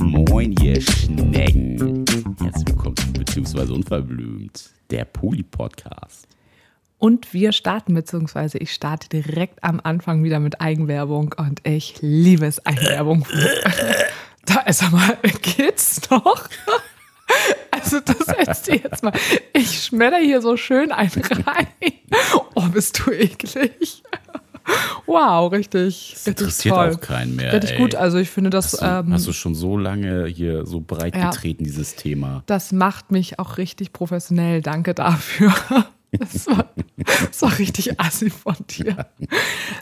Moin, ihr Schnecken. Herzlich willkommen zu beziehungsweise unverblümt, der Poli-Podcast. Und wir starten, beziehungsweise ich starte direkt am Anfang wieder mit Eigenwerbung und ich liebe es, Eigenwerbung. da ist aber, geht's noch? Also das erzähl jetzt mal. Ich schmetter hier so schön einen rein. Oh, bist du eklig. Wow, richtig. Das interessiert toll. auch keinen mehr. Richtig ey. gut. Also ich finde das. Hast du, ähm, hast du schon so lange hier so breit Ja. getreten, dieses Thema? Das macht mich auch richtig professionell. Danke dafür. Das war, das war richtig assi von dir.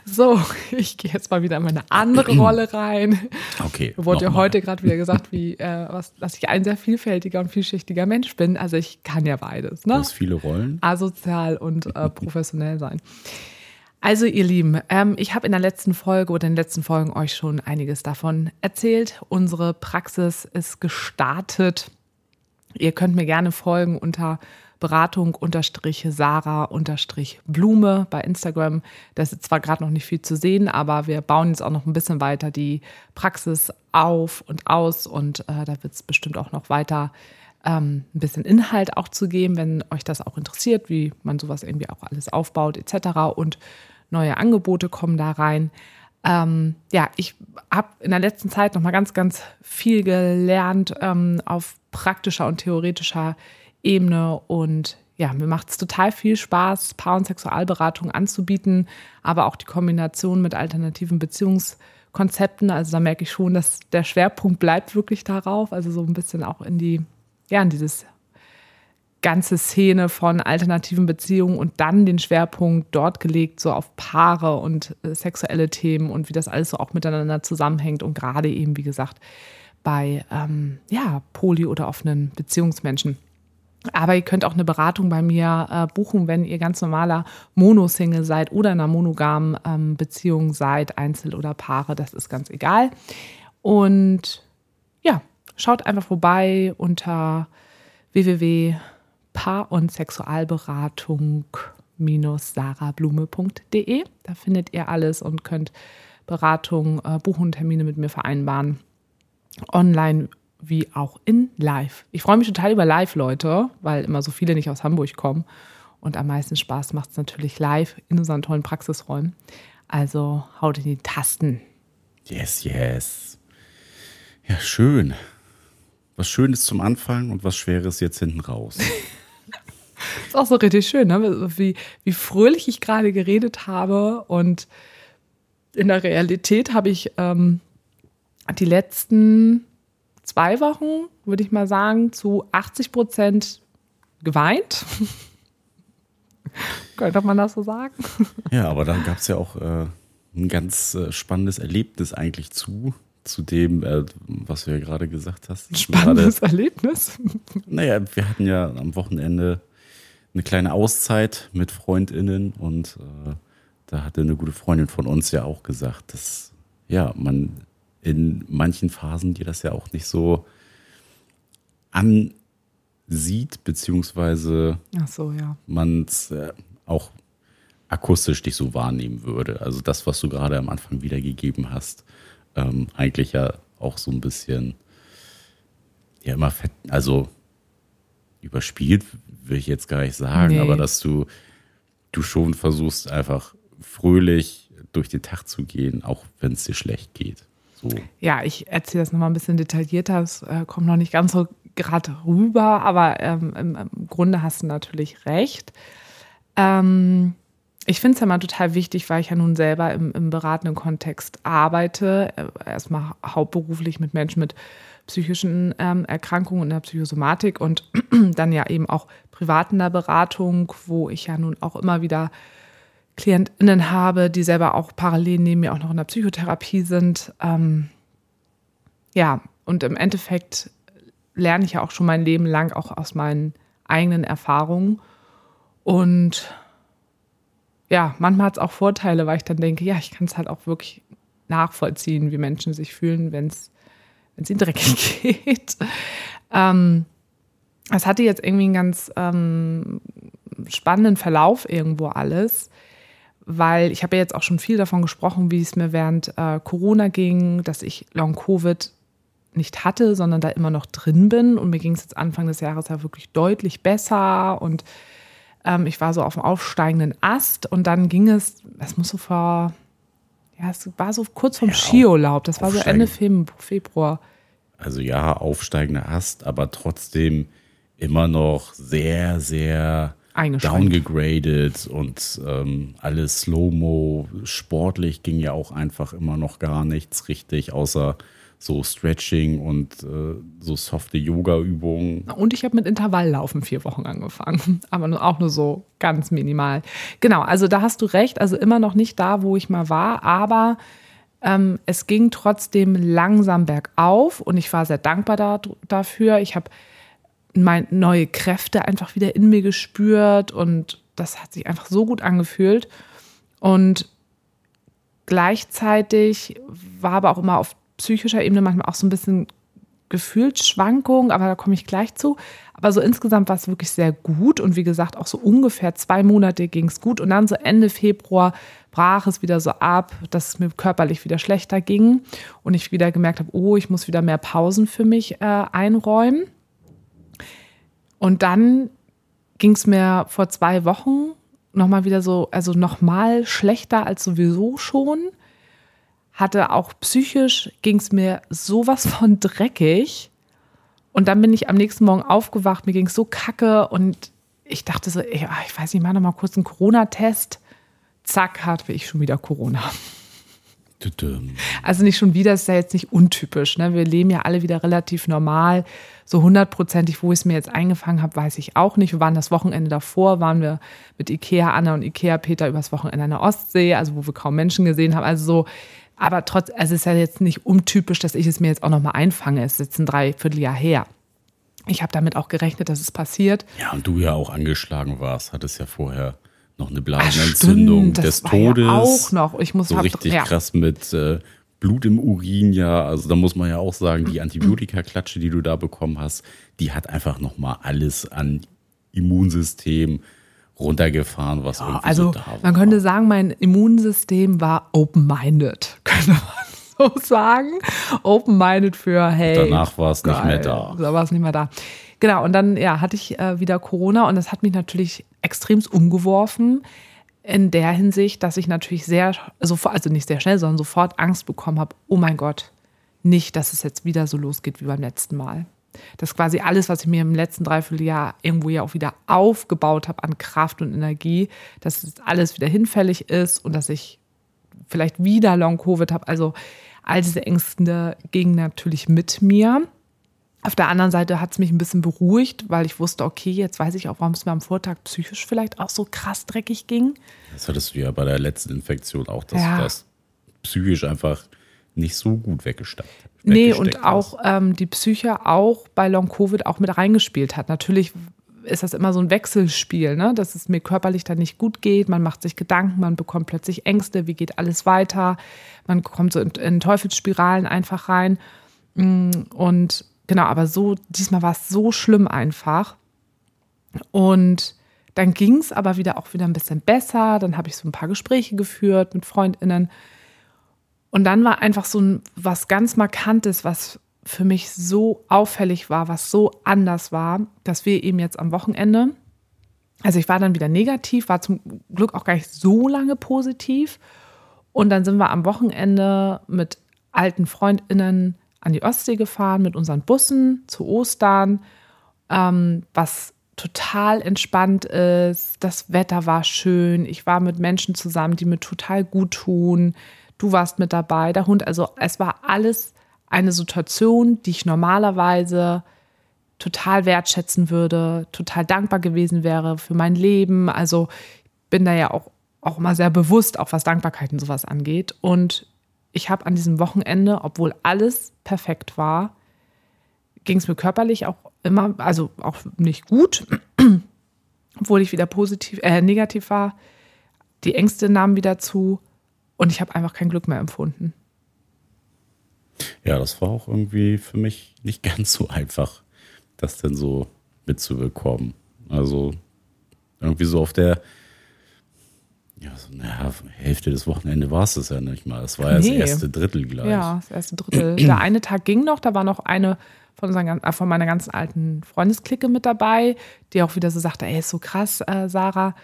So, ich gehe jetzt mal wieder in meine andere Rolle rein. Okay. Wurde ja heute gerade wieder gesagt, wie, äh, was, dass ich ein sehr vielfältiger und vielschichtiger Mensch bin. Also ich kann ja beides. Du Ne? hast viele Rollen. asozial und äh, professionell sein. Also ihr Lieben, ähm, ich habe in der letzten Folge oder in den letzten Folgen euch schon einiges davon erzählt. Unsere Praxis ist gestartet. Ihr könnt mir gerne folgen unter Beratung unterstrich Sarah unterstrich Blume bei Instagram. Da ist zwar gerade noch nicht viel zu sehen, aber wir bauen jetzt auch noch ein bisschen weiter die Praxis auf und aus und äh, da wird es bestimmt auch noch weiter ähm, ein bisschen Inhalt auch zu geben, wenn euch das auch interessiert, wie man sowas irgendwie auch alles aufbaut etc. Und neue Angebote kommen da rein. Ähm, ja, ich habe in der letzten Zeit noch mal ganz, ganz viel gelernt ähm, auf praktischer und theoretischer Ebene und ja, mir macht es total viel Spaß, Paar- und Sexualberatung anzubieten, aber auch die Kombination mit alternativen Beziehungskonzepten. Also da merke ich schon, dass der Schwerpunkt bleibt wirklich darauf, also so ein bisschen auch in die, ja, in dieses ganze Szene von alternativen Beziehungen und dann den Schwerpunkt dort gelegt, so auf Paare und äh, sexuelle Themen und wie das alles so auch miteinander zusammenhängt und gerade eben, wie gesagt, bei ähm, ja, poly- oder offenen Beziehungsmenschen. Aber ihr könnt auch eine Beratung bei mir äh, buchen, wenn ihr ganz normaler Monosingle seid oder in einer monogamen ähm, Beziehung seid, Einzel oder Paare, das ist ganz egal. Und ja, schaut einfach vorbei unter www.paar- und Sexualberatung-sarablume.de. Da findet ihr alles und könnt Beratung, äh, Buchen, Termine mit mir vereinbaren. Online wie auch in Live. Ich freue mich total über Live, Leute, weil immer so viele nicht aus Hamburg kommen. Und am meisten Spaß macht es natürlich live in unseren tollen Praxisräumen. Also haut in die Tasten. Yes, yes. Ja, schön. Was Schönes zum Anfang und was Schweres jetzt hinten raus. Ist auch so richtig schön, ne? wie, wie fröhlich ich gerade geredet habe. Und in der Realität habe ich ähm, die letzten zwei Wochen, würde ich mal sagen, zu 80 Prozent geweint. Könnte man das so sagen? Ja, aber dann gab es ja auch äh, ein ganz äh, spannendes Erlebnis eigentlich zu, zu dem, äh, was du ja gerade gesagt hast. Spannendes Erlebnis. Gerade, naja, wir hatten ja am Wochenende eine kleine Auszeit mit FreundInnen und äh, da hatte eine gute Freundin von uns ja auch gesagt, dass ja, man in manchen Phasen dir das ja auch nicht so ansieht, beziehungsweise so, ja. man es äh, auch akustisch dich so wahrnehmen würde. Also das, was du gerade am Anfang wiedergegeben hast, ähm, eigentlich ja auch so ein bisschen, ja immer, fett, also überspielt, will ich jetzt gar nicht sagen, Nee. aber dass du, du schon versuchst einfach fröhlich durch den Tag zu gehen, auch wenn es dir schlecht geht. So. Ja, ich erzähle das nochmal ein bisschen detaillierter. Es äh, kommt noch nicht ganz so gerade rüber, aber ähm, im, im Grunde hast du natürlich recht. Ähm, ich finde es ja mal total wichtig, weil ich ja nun selber im, im beratenden Kontext arbeite. Äh, erstmal hauptberuflich mit Menschen mit psychischen ähm, Erkrankungen in der Psychosomatik und dann ja eben auch privat in der Beratung, wo ich ja nun auch immer wieder KlientInnen habe, die selber auch parallel neben mir auch noch in der Psychotherapie sind. Ähm, ja, und im Endeffekt lerne ich ja auch schon mein Leben lang auch aus meinen eigenen Erfahrungen. Und ja, manchmal hat es auch Vorteile, weil ich dann denke, ja, ich kann es halt auch wirklich nachvollziehen, wie Menschen sich fühlen, wenn es ihnen dreckig geht. Ähm, es hatte jetzt irgendwie einen ganz ähm, spannenden Verlauf irgendwo alles, weil ich habe ja jetzt auch schon viel davon gesprochen, wie es mir während äh, Corona ging, dass ich Long-Covid nicht hatte, sondern da immer noch drin bin. Und mir ging es jetzt Anfang des Jahres ja wirklich deutlich besser und ähm, ich war so auf dem aufsteigenden Ast und dann ging es, es muss so vor, ja, es war so kurz vom ja, Skiurlaub, das war so Ende Februar. Also ja, aufsteigender Ast, aber trotzdem immer noch sehr, sehr downgegradet und ähm, alles Slow-Mo. Sportlich ging ja auch einfach immer noch gar nichts richtig, außer so Stretching und äh, so softe Yoga-Übungen. Und ich habe mit Intervalllaufen vier Wochen angefangen, aber auch nur so ganz minimal. Genau, also da hast du recht, also immer noch nicht da, wo ich mal war, aber ähm, es ging trotzdem langsam bergauf und ich war sehr dankbar da, dafür. Ich habe neue Kräfte einfach wieder in mir gespürt und das hat sich einfach so gut angefühlt. Und gleichzeitig war aber auch immer auf psychischer Ebene manchmal auch so ein bisschen Gefühlsschwankungen, aber da komme ich gleich zu. Aber so insgesamt war es wirklich sehr gut und wie gesagt, auch so ungefähr zwei Monate ging es gut und dann so Ende Februar brach es wieder so ab, dass es mir körperlich wieder schlechter ging und ich wieder gemerkt habe, oh, ich muss wieder mehr Pausen für mich äh, einräumen. Und dann ging es mir vor zwei Wochen nochmal wieder so, also nochmal schlechter als sowieso schon hatte auch psychisch, ging es mir sowas von dreckig. Und dann bin ich am nächsten Morgen aufgewacht, mir ging es so kacke und ich dachte so, ey, ah, ich weiß nicht, mach noch mal kurz einen Corona-Test. Zack, hatte ich schon wieder Corona. Also nicht schon wieder, ist ja jetzt nicht untypisch. Ne? Wir leben ja alle wieder relativ normal. So hundertprozentig, wo ich es mir jetzt eingefangen habe, weiß ich auch nicht. Wir waren das Wochenende davor, waren wir mit Ikea Anna und Ikea Peter übers Wochenende an der Ostsee, also wo wir kaum Menschen gesehen haben. Also so, aber trotz, also es ist ja jetzt nicht untypisch, dass ich es mir jetzt auch nochmal einfange. Es ist jetzt ein Dreivierteljahr her. Ich habe damit auch gerechnet, dass es passiert. Ja, und du ja auch angeschlagen warst, hattest ja vorher noch eine Blasenentzündung Ach, des Todes. Ja auch noch. Ich muss so hab, richtig ja. krass mit äh, Blut im Urin, ja. Also da muss man ja auch sagen, die Antibiotika-Klatsche, die du da bekommen hast, die hat einfach nochmal alles an Immunsystem, runtergefahren, was ja, also so da war. Man könnte sagen, mein Immunsystem war open-minded, könnte man so sagen. Open-minded für, hey. Und danach war es nicht mehr da. Da war es nicht mehr da. Genau, und dann ja, hatte ich äh, wieder Corona und das hat mich natürlich extremst umgeworfen. In der Hinsicht, dass ich natürlich sehr, sofort, also nicht sehr schnell, sondern sofort Angst bekommen habe, oh mein Gott, nicht, dass es jetzt wieder so losgeht wie beim letzten Mal dass quasi alles, was ich mir im letzten Dreivierteljahr irgendwo ja auch wieder aufgebaut habe an Kraft und Energie, dass es alles wieder hinfällig ist und dass ich vielleicht wieder Long-Covid habe. Also all diese Ängste gingen natürlich mit mir. Auf der anderen Seite hat es mich ein bisschen beruhigt, weil ich wusste, okay, jetzt weiß ich auch, warum es mir am Vortag psychisch vielleicht auch so krass dreckig ging. Das hattest du ja bei der letzten Infektion auch, dass ja. das psychisch einfach nicht so gut weggesteckt. Nee, und auch ähm, die Psyche auch bei Long-Covid auch mit reingespielt hat. Natürlich ist das immer so ein Wechselspiel, ne? dass es mir körperlich dann nicht gut geht. Man macht sich Gedanken, man bekommt plötzlich Ängste, wie geht alles weiter. Man kommt so in, in Teufelsspiralen einfach rein. Mm, und genau, aber so, diesmal war es so schlimm einfach. Und dann ging es aber wieder auch wieder ein bisschen besser. Dann habe ich so ein paar Gespräche geführt mit FreundInnen. Und dann war einfach so ein, was ganz Markantes, was für mich so auffällig war, was so anders war, dass wir eben jetzt am Wochenende, also ich war dann wieder negativ, war zum Glück auch gar nicht so lange positiv. Und dann sind wir am Wochenende mit alten Freundinnen an die Ostsee gefahren mit unseren Bussen zu Ostern, ähm, was total entspannt ist. Das Wetter war schön. Ich war mit Menschen zusammen, die mir total gut tun du warst mit dabei, der Hund. Also es war alles eine Situation, die ich normalerweise total wertschätzen würde, total dankbar gewesen wäre für mein Leben. Also ich bin da ja auch, auch immer sehr bewusst, auch was Dankbarkeit und sowas angeht. Und ich habe an diesem Wochenende, obwohl alles perfekt war, ging es mir körperlich auch immer, also auch nicht gut, obwohl ich wieder positiv, äh, negativ war. Die Ängste nahmen wieder zu. Und ich habe einfach kein Glück mehr empfunden. Ja, das war auch irgendwie für mich nicht ganz so einfach, das denn so mitzubekommen. Also irgendwie so auf der, Ja, so, naja, Hälfte des Wochenende war es das ja nicht mal. Es war ja Nee. das erste Drittel gleich. Ja, das erste Drittel. Der eine Tag ging noch, da war noch eine von, unseren, äh, von meiner ganzen alten Freundesklicke mit dabei, die auch wieder so sagte, ey, ist so krass, äh, Sarah,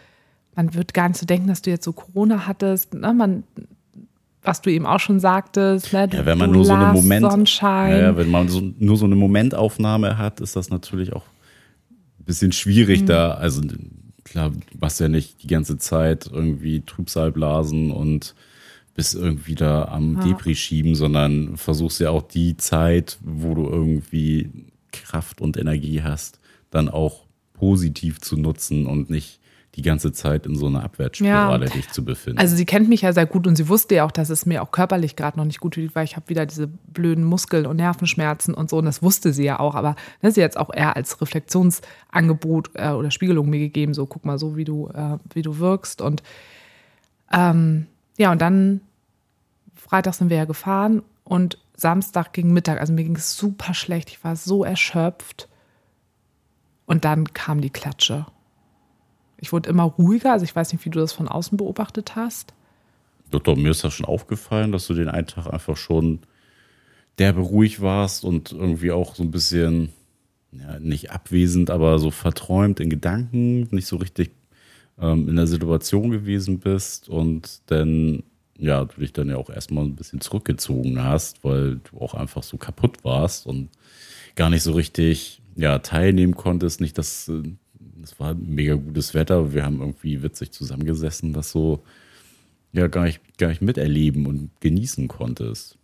man wird gar nicht so denken, dass du jetzt so Corona hattest. Ne? Man, was du eben auch schon sagtest, ne? Ja, wenn man du nur so eine Moment, Sonnenschein. Ja, ja, wenn man so, nur so eine Momentaufnahme hat, ist das natürlich auch ein bisschen schwierig Mhm. da. Also klar, du machst ja nicht die ganze Zeit irgendwie Trübsalblasen und bist irgendwie da am Depri schieben, sondern versuchst ja auch die Zeit, wo du irgendwie Kraft und Energie hast, dann auch positiv zu nutzen und nicht die ganze Zeit in so einer Abwärtsspirale dich zu befinden. Also sie kennt mich ja sehr gut und sie wusste ja auch, dass es mir auch körperlich gerade noch nicht gut tut, weil ich habe wieder diese blöden Muskeln und Nervenschmerzen und so und das wusste sie ja auch, aber ne, sie hat es auch eher als Reflexionsangebot äh, oder Spiegelung mir gegeben, so guck mal so, wie du, äh, wie du wirkst. Und ähm, ja und dann freitags sind wir ja gefahren und Samstag gegen Mittag, also mir ging es super schlecht, ich war so erschöpft. Und dann kam die Klatsche. Ich wurde immer ruhiger, also ich weiß nicht, wie du das von außen beobachtet hast. Doch, doch, mir ist das schon aufgefallen, dass du den einen Tag einfach schon derbe ruhig warst und irgendwie auch so ein bisschen, ja, nicht abwesend, aber so verträumt in Gedanken, nicht so richtig ähm, in der Situation gewesen bist und dann, ja, du dich dann ja auch erstmal ein bisschen zurückgezogen hast, weil du auch einfach so kaputt warst und gar nicht so richtig, ja, teilnehmen konntest. Nicht, dass, äh, es war mega gutes Wetter, wir haben irgendwie witzig zusammengesessen, das so, ja gar nicht, gar nicht miterleben und genießen konntest.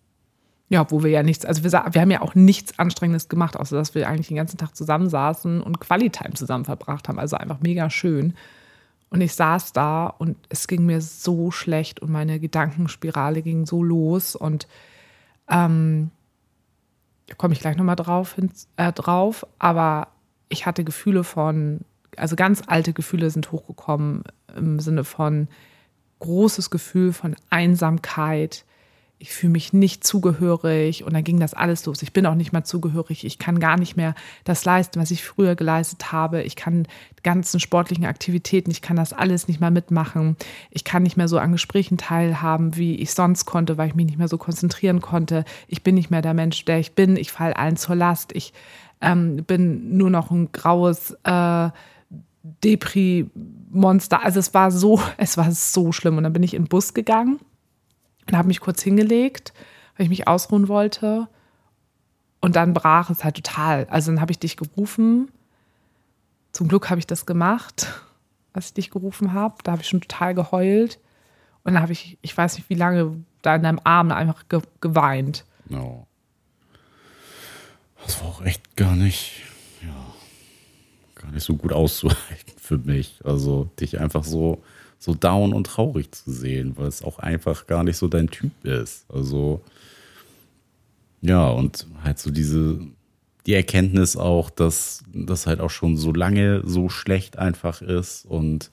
Ja, obwohl wir ja nichts, also wir, wir haben ja auch nichts Anstrengendes gemacht, außer dass wir eigentlich den ganzen Tag zusammensaßen und Qualitime zusammen verbracht haben. Also einfach mega schön. Und ich saß da und es ging mir so schlecht und meine Gedankenspirale ging so los und ähm, da komme ich gleich nochmal drauf, äh, drauf, aber ich hatte Gefühle von, also ganz alte Gefühle sind hochgekommen im Sinne von großes Gefühl von Einsamkeit. Ich fühle mich nicht zugehörig und dann ging das alles los. Ich bin auch nicht mehr zugehörig. Ich kann gar nicht mehr das leisten, was ich früher geleistet habe. Ich kann die ganzen sportlichen Aktivitäten, ich kann das alles nicht mehr mitmachen. Ich kann nicht mehr so an Gesprächen teilhaben, wie ich sonst konnte, weil ich mich nicht mehr so konzentrieren konnte. Ich bin nicht mehr der Mensch, der ich bin. Ich falle allen zur Last. Ich ähm, bin nur noch ein graues äh, Depri-Monster. Also es war so, es war so schlimm. Und dann bin ich in den Bus gegangen und habe mich kurz hingelegt, weil ich mich ausruhen wollte. Und dann brach es halt total. Also dann habe ich dich gerufen. Zum Glück habe ich das gemacht, als ich dich gerufen habe. Da habe ich schon total geheult. Und dann habe ich, ich weiß nicht wie lange, da in deinem Arm einfach ge geweint. Ja. Das war auch echt gar nicht, ja, gar nicht so gut auszuhalten für mich. Also dich einfach so, so down und traurig zu sehen, weil es auch einfach gar nicht so dein Typ ist. Also ja, und halt so diese, die Erkenntnis auch, dass das halt auch schon so lange so schlecht einfach ist und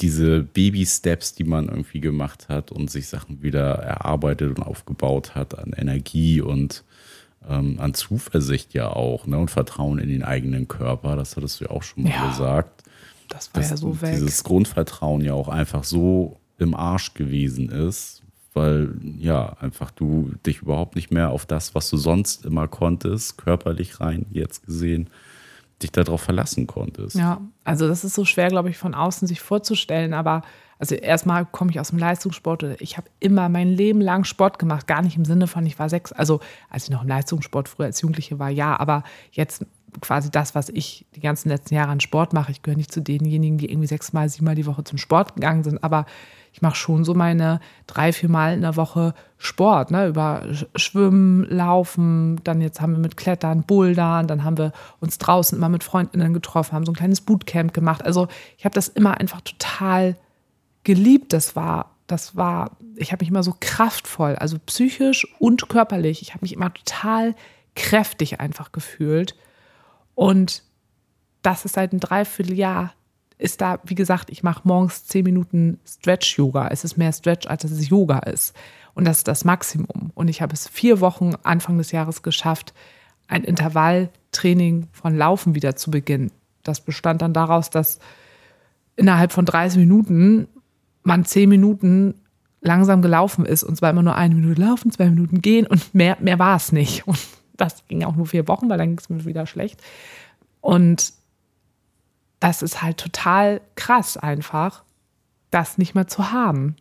diese Baby-Steps, die man irgendwie gemacht hat und sich Sachen wieder erarbeitet und aufgebaut hat an Energie und ähm, an Zuversicht ja auch, ne? Und Vertrauen in den eigenen Körper, das hattest du ja auch schon mal Ja. gesagt. Das war Dass ja so weg. dieses Grundvertrauen ja auch einfach so im Arsch gewesen ist, weil ja, einfach du dich überhaupt nicht mehr auf das, was du sonst immer konntest, körperlich rein jetzt gesehen, dich darauf verlassen konntest. Ja, also das ist so schwer, glaube ich, von außen sich vorzustellen. Aber also erstmal komme ich aus dem Leistungssport. Ich habe immer mein Leben lang Sport gemacht. Gar nicht im Sinne von, ich war sechs. Also als ich noch im Leistungssport früher als Jugendliche war, ja. Aber jetzt quasi das, was ich die ganzen letzten Jahre an Sport mache. Ich gehöre nicht zu denjenigen, die irgendwie sechsmal, siebenmal die Woche zum Sport gegangen sind. Aber ich mache schon so meine drei, vier Mal in der Woche Sport, ne? über Sch- Schwimmen, Laufen, dann jetzt haben wir mit Klettern, Bouldern, dann haben wir uns draußen immer mit Freundinnen getroffen, haben so ein kleines Bootcamp gemacht. Also ich habe das immer einfach total geliebt. Das war, das war, ich habe mich immer so kraftvoll, also psychisch und körperlich. Ich habe mich immer total kräftig einfach gefühlt. Und das ist seit einem Dreivierteljahr ist da, wie gesagt, ich mache morgens zehn Minuten Stretch-Yoga. Es ist mehr Stretch, als dass es Yoga ist. Und das ist das Maximum. Und ich habe es vier Wochen Anfang des Jahres geschafft, ein Intervalltraining von Laufen wieder zu beginnen. Das bestand dann daraus, dass innerhalb von 30 Minuten man zehn Minuten langsam gelaufen ist und zwar immer nur eine Minute laufen, zwei Minuten gehen und mehr, mehr war es nicht. Und das ging auch nur vier Wochen, weil dann ging es mir wieder schlecht. Und das ist halt total krass einfach, das nicht mehr zu haben.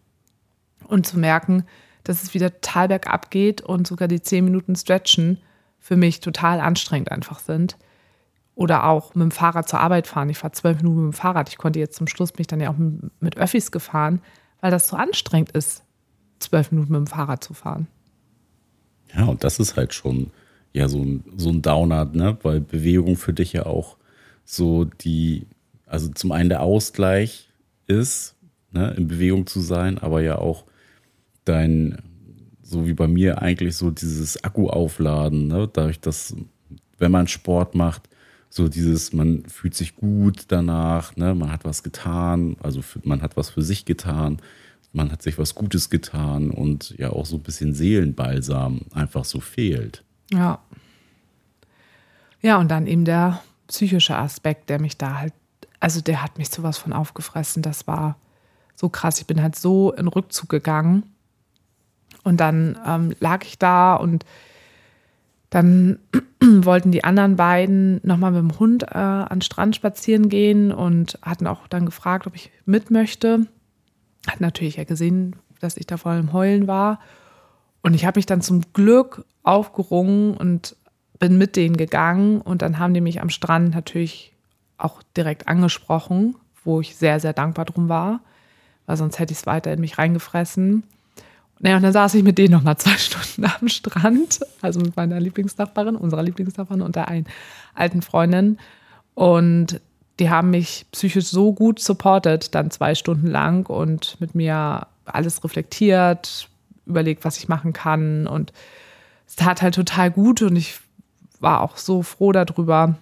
Und zu merken, dass es wieder total bergab geht und sogar die zehn Minuten Stretchen für mich total anstrengend einfach sind. Oder auch mit dem Fahrrad zur Arbeit fahren. Ich fahre zwölf Minuten mit dem Fahrrad. Ich konnte jetzt zum Schluss mich dann ja auch mit Öffis gefahren, weil das so anstrengend ist, zwölf Minuten mit dem Fahrrad zu fahren. Ja, und das ist halt schon ja so ein, so ein Downer, ne? Weil Bewegung für dich ja auch so die, also zum einen der Ausgleich ist, ne, in Bewegung zu sein, aber ja auch dein, so wie bei mir eigentlich so dieses Akku aufladen, ne? dadurch, dass wenn man Sport macht, so dieses, man fühlt sich gut danach, ne? man hat was getan, also man hat was für sich getan, man hat sich was Gutes getan und ja auch so ein bisschen Seelenbalsam einfach so fehlt. Ja. Ja, und dann eben der psychische Aspekt, der mich da halt, also der hat mich sowas von aufgefressen. Das war so krass. Ich bin halt so in Rückzug gegangen. Und dann ähm, lag ich da und dann wollten die anderen beiden nochmal mit dem Hund äh, an den Strand spazieren gehen und hatten auch dann gefragt, ob ich mit möchte. Hat natürlich ja gesehen, dass ich da voll im Heulen war. Und ich habe mich dann zum Glück aufgerungen und bin mit denen gegangen. Und dann haben die mich am Strand natürlich auch direkt angesprochen, wo ich sehr, sehr dankbar drum war, weil sonst hätte ich es weiter in mich reingefressen. Naja, und dann saß ich mit denen nochmal zwei Stunden am Strand, also mit meiner Lieblingsnachbarin, unserer Lieblingsnachbarin und der einen alten Freundin. Und die haben mich psychisch so gut supportet, dann zwei Stunden lang und mit mir alles reflektiert, überlegt, was ich machen kann. Und es tat halt total gut und ich war auch so froh darüber,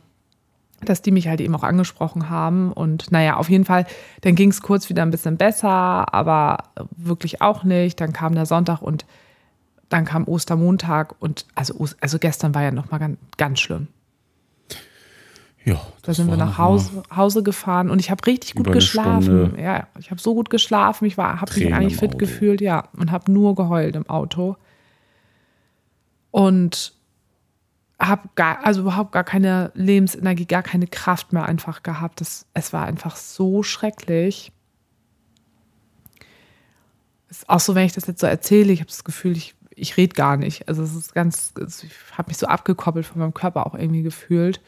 dass die mich halt eben auch angesprochen haben. Und naja, auf jeden Fall, dann ging es kurz wieder ein bisschen besser, aber wirklich auch nicht. Dann kam der Sonntag und dann kam Ostermontag und also, also gestern war ja nochmal ganz, ganz schlimm. Ja, da sind wir nach Hause, Hause gefahren und ich habe richtig gut geschlafen. Ja, ich habe so gut geschlafen. Ich habe mich eigentlich fit Auto. gefühlt, ja, und habe nur geheult im Auto. Und habe gar, also überhaupt gar keine Lebensenergie, gar keine Kraft mehr einfach gehabt. Das, es war einfach so schrecklich. Ist auch so, wenn ich das jetzt so erzähle, ich habe das Gefühl, ich, ich rede gar nicht. Also es ist ganz, ich habe mich so abgekoppelt von meinem Körper auch irgendwie gefühlt.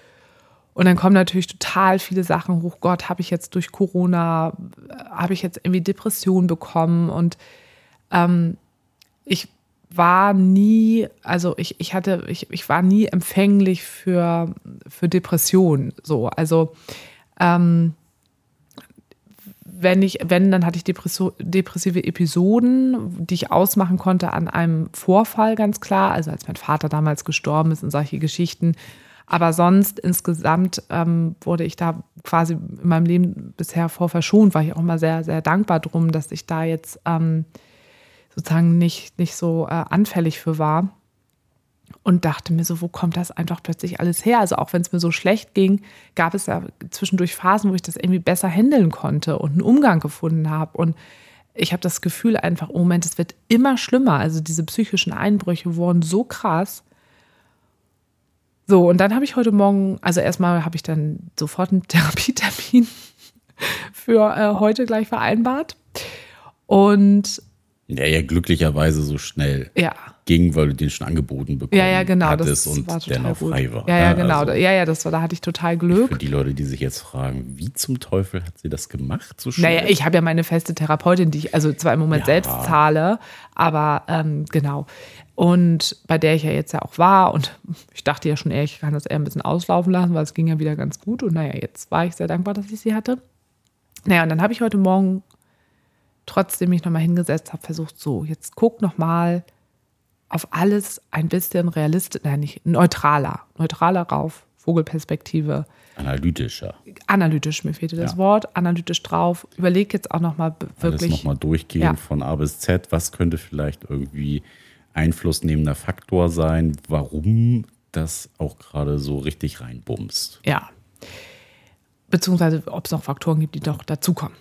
Und dann kommen natürlich total viele Sachen hoch. Gott, habe ich jetzt durch Corona, habe ich jetzt irgendwie Depressionen bekommen und ähm, ich war nie, also ich, ich hatte, ich, ich war nie empfänglich für, für Depressionen. So, also ähm, wenn ich, wenn, dann hatte ich depressive Episoden, die ich ausmachen konnte an einem Vorfall, ganz klar. Also als mein Vater damals gestorben ist und solche Geschichten. Aber sonst insgesamt ähm, wurde ich da quasi in meinem Leben bisher vor verschont, war ich auch immer sehr, sehr dankbar drum, dass ich da jetzt ähm, sozusagen nicht, nicht so äh, anfällig für war. Und dachte mir so, wo kommt das einfach plötzlich alles her? Also auch wenn es mir so schlecht ging, gab es ja zwischendurch Phasen, wo ich das irgendwie besser handeln konnte und einen Umgang gefunden habe. Und ich habe das Gefühl einfach, oh Moment, es wird immer schlimmer. Also diese psychischen Einbrüche wurden so krass. So, und dann habe ich heute Morgen, also erstmal habe ich dann sofort einen Therapietermin für äh, heute gleich vereinbart. Und ja, ja, glücklicherweise so schnell ja. ging, weil du den schon angeboten bekommen ja, ja, genau, hattest und der noch gut. frei war. Ja, ja, genau. Also, ja, ja, das war, da hatte ich total Glück. Für die Leute, die sich jetzt fragen, wie zum Teufel hat sie das gemacht so schnell? Naja, ich habe ja meine feste Therapeutin, die ich also zwar im Moment ja. selbst zahle, aber ähm, genau. Und bei der ich ja jetzt ja auch war und ich dachte ja schon eher, ich kann das eher ein bisschen auslaufen lassen, weil es ging ja wieder ganz gut. Und naja, jetzt war ich sehr dankbar, dass ich sie hatte. Naja, und dann habe ich heute Morgen trotzdem mich nochmal hingesetzt habe, versucht, so, jetzt guck nochmal auf alles ein bisschen realistisch, nein, nicht neutraler, neutraler rauf, Vogelperspektive. Analytischer. Analytisch, mir fehlte das ja. Wort, analytisch drauf. Überleg jetzt auch nochmal wirklich. Alles nochmal durchgehen ja. von A bis Z. Was könnte vielleicht irgendwie einflussnehmender Faktor sein, warum das auch gerade so richtig reinbumst? Ja. Beziehungsweise, ob es noch Faktoren gibt, die doch dazukommen.